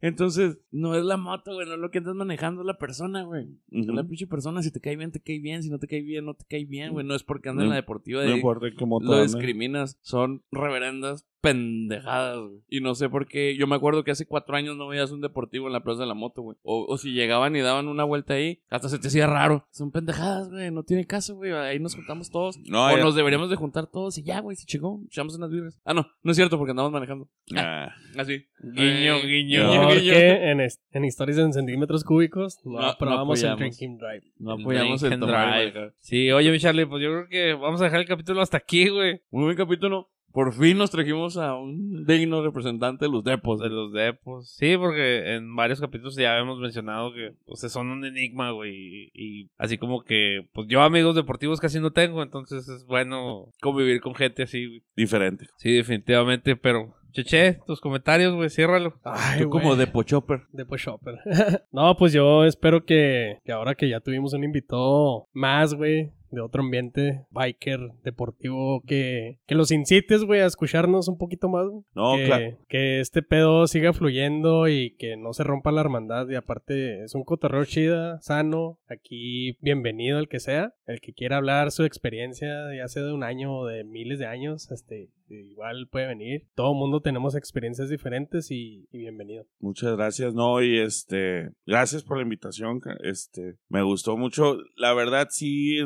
Entonces, no es la moto, güey. No es lo que andas manejando, es la persona, güey. Es Ujú. la pinche persona. Si te cae bien, te cae bien. Si no te cae bien, no te cae bien, güey. No es porque anda No- en la deportiva No de importa qué moto lo discriminas. Son reverendas pendejadas, güey. Y no sé por qué. Yo me acuerdo que hace cuatro años no veías un deportivo en la plaza de la moto, güey. O, o si llegaban y daban una vuelta ahí, hasta se te hacía raro. Son pendejadas, güey. No tiene caso, güey. Ahí nos juntamos todos. No, o ya- nos deberíamos de juntar todos y ya, güey. Se chingó. Echamos unas birras. Ah, no. No es cierto porque andamos manejando. Ah. Así. Guiño, guiño. Guiño. Porque en, en historias en centímetros cúbicos no, No, no aprobamos el drinking drive. No El apoyamos el y drive. Sí, oye, mi Charlie, pues yo creo que vamos a dejar el capítulo hasta aquí, güey. Muy buen capítulo. Por fin nos trajimos a un digno representante de los depos. De los depos. Sí, porque en varios capítulos ya hemos mencionado que pues, son un enigma, güey. Y, y así como que, pues yo amigos deportivos casi no tengo, entonces es bueno convivir con gente así, güey. Diferente. Sí, definitivamente, pero... Cheche, tus comentarios, güey, ciérralo. Ay, Tú como depo chopper. De pues shopper. no, pues yo espero que, que ahora que ya tuvimos un invitado más, güey, de otro ambiente, biker, deportivo, que, que los incites, güey, a escucharnos un poquito más. No, que, claro. que este pedo siga fluyendo y que no se rompa la hermandad. Y aparte, es un cotorreo chida, sano. Aquí, bienvenido el que sea. El que quiera hablar su experiencia, ya sea de un año o de miles de años, este, igual puede venir. Todo mundo tenemos experiencias diferentes y, bienvenido. Muchas gracias, no, y este, gracias por la invitación, este, me gustó mucho, la verdad sí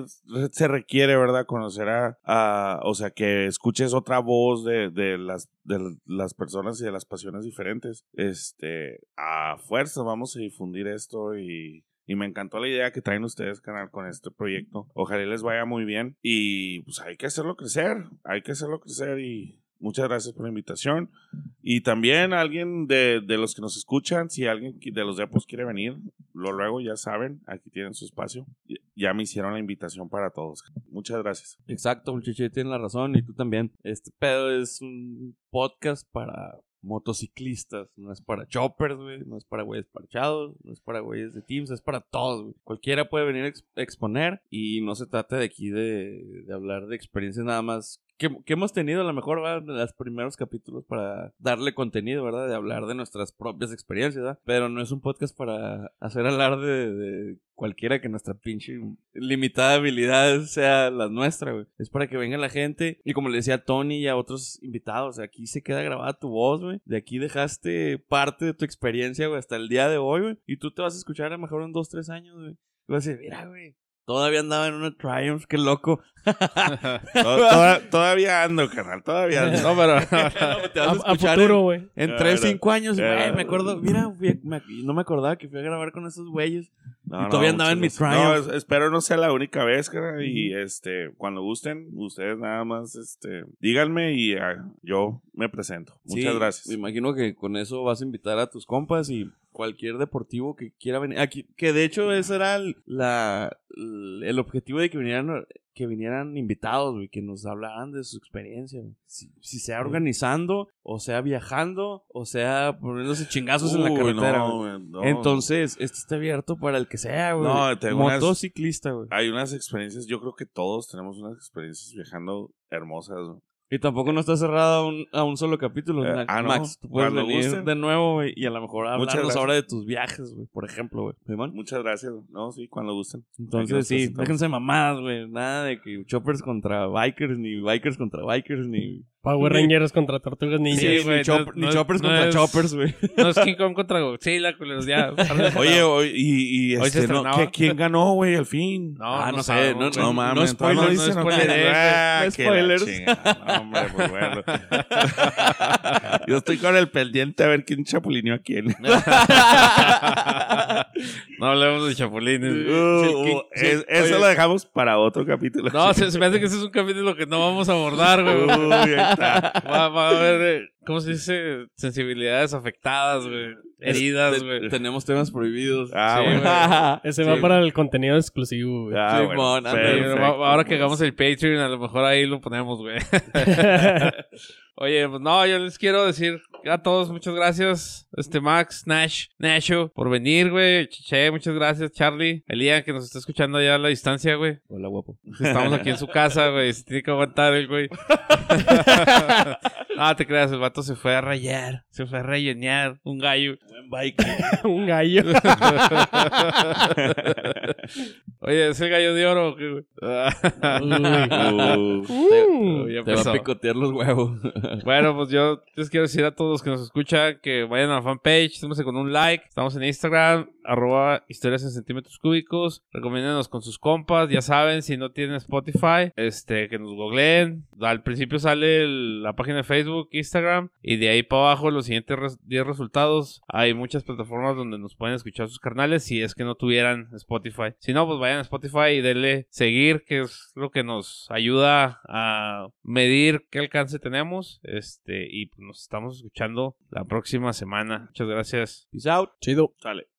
se requiere, ¿verdad? Conocer a, a- o sea, que escuches otra voz de, de las, de las personas y de las pasiones diferentes, este, a fuerza vamos a difundir esto y... Y me encantó la idea que traen ustedes, canal, con este proyecto. Ojalá les vaya muy bien. Y pues hay que hacerlo crecer. Hay que hacerlo crecer. Y muchas gracias por la invitación. Y también alguien de, de los que nos escuchan, si alguien de los depos quiere venir, lo luego ya saben, aquí tienen su espacio. Ya me hicieron la invitación para todos. Muchas gracias. Exacto, muchacho, tiene la razón y tú también. Este pedo es un podcast para motociclistas, no es para choppers, güey, no es para güeyes parchados, no es para güeyes de teams, es para todos, güey. Cualquiera puede venir a ex- exponer y no se trata de aquí de, de hablar de experiencias nada más que, hemos tenido a lo mejor, ¿verdad? Los primeros capítulos para darle contenido, ¿verdad? De hablar de nuestras propias experiencias, ¿verdad? Pero no es un podcast para hacer alarde de, de cualquiera que nuestra pinche limitada habilidad sea la nuestra, güey. Es para que venga la gente y como le decía a Tony y a otros invitados, aquí se queda grabada tu voz, güey. De aquí dejaste parte de tu experiencia, güey, hasta el día de hoy, güey. Y tú te vas a escuchar a lo mejor en dos, tres años, güey. Y vas a decir, mira, güey. Todavía andaba en una Triumph, qué loco. To- toda- todavía ando, canal, todavía ando. No, pero... Te vas a, A, a escuchar futuro, güey. En Ah, 3, no. 5 años, güey, me acuerdo, mira, fui a- me- no me acordaba que fui a grabar con esos güeyes. Y todavía andaba en mi. Triumph. No, es- espero no sea la única vez, cara, y este, cuando gusten, ustedes nada más, este, díganme y ah, yo me presento. Muchas Sí, gracias. Me imagino que con eso vas a invitar a tus compas y cualquier deportivo que quiera venir. Aquí, que de hecho ese era el, la, el objetivo de que vinieran que vinieran invitados, güey, que nos hablaran de su experiencia, güey. Si, si sea organizando, o sea viajando, o sea poniéndose chingazos en la carretera, no, güey. no. Entonces, este está abierto para el que sea, güey. No, tengo unas- Motociclista, güey. Hay unas experiencias, yo creo que todos tenemos unas experiencias viajando hermosas. güey. Y tampoco no está cerrado a un, a un solo capítulo. Eh, Max. ah, no. Max, tú puedes Cuando venir gusten. de nuevo, güey, y a lo mejor hablarnos ahora de tus viajes, güey, por ejemplo, güey. Muchas gracias. No, sí, cuando gusten. Entonces, sí, déjense mamadas, güey. Nada de que choppers contra bikers, ni bikers contra bikers, ni... Power Rangers contra Tortugas Ninja. Sí, ni, güey, no- chop- ni no- choppers no contra es- choppers, güey. No es King Kong contra Godzilla, culeros, ya. Oye, hoy- y, y Hoy se este, no, estrenaba. ¿qué- ¿quién ganó, güey, al fin? No, Ah, no, no sé, no-. No mames, spoilers, todavía no dicen, spoileré, Ah, no spoilers. chingada. No, hombre, pues bueno. Yo estoy con el pendiente a ver quién chapulineó a quién. No hablemos de chapulines. Uh, Sí, King- uh, sí, es- eso oye, lo dejamos para otro capítulo. No, se, se me hace que ese es un capítulo que no vamos a abordar, güey. Va, va a haber, eh, ¿cómo se dice? Sensibilidades afectadas, güey. Heridas, Te- güey. Tenemos temas prohibidos. Ah, Sí, bueno. Ese Sí, va para el contenido exclusivo, güey. Ah, Sí, bueno, ahora que hagamos el Patreon, a lo mejor ahí lo ponemos, güey. Oye, pues no, yo les quiero decir a todos muchas gracias. Este Max, Nash, Nasho, por venir, güey. Chiche, muchas gracias, Charlie. Elías, que nos está escuchando allá a la distancia, güey. Hola, guapo. Estamos aquí en su casa, güey. Se tiene que aguantar el güey. no, te creas, el vato se fue a rayar. Se fue a rellenar un gallo. Buen bike. Un gallo. Oye, ¿es el gallo de oro? Uh. Ya Te va a picotear los huevos. Bueno, pues yo les quiero decir a todos los que nos escuchan que vayan a la fanpage, estamos con un like, estamos en Instagram, arroba historias en centímetros cúbicos, recomiéndenos con sus compas, ya saben, si no tienen Spotify, este, que nos googleen, al principio sale el- la página de Facebook, Instagram, y de ahí para abajo los siguientes res- 10 resultados, hay muchas plataformas donde nos pueden escuchar sus carnales si es que no tuvieran Spotify. Si no, pues vayan a Spotify y denle seguir, que es lo que nos ayuda a medir qué alcance tenemos. Este, y pues nos estamos escuchando la próxima semana. Muchas gracias. Peace out. Chido. Sale.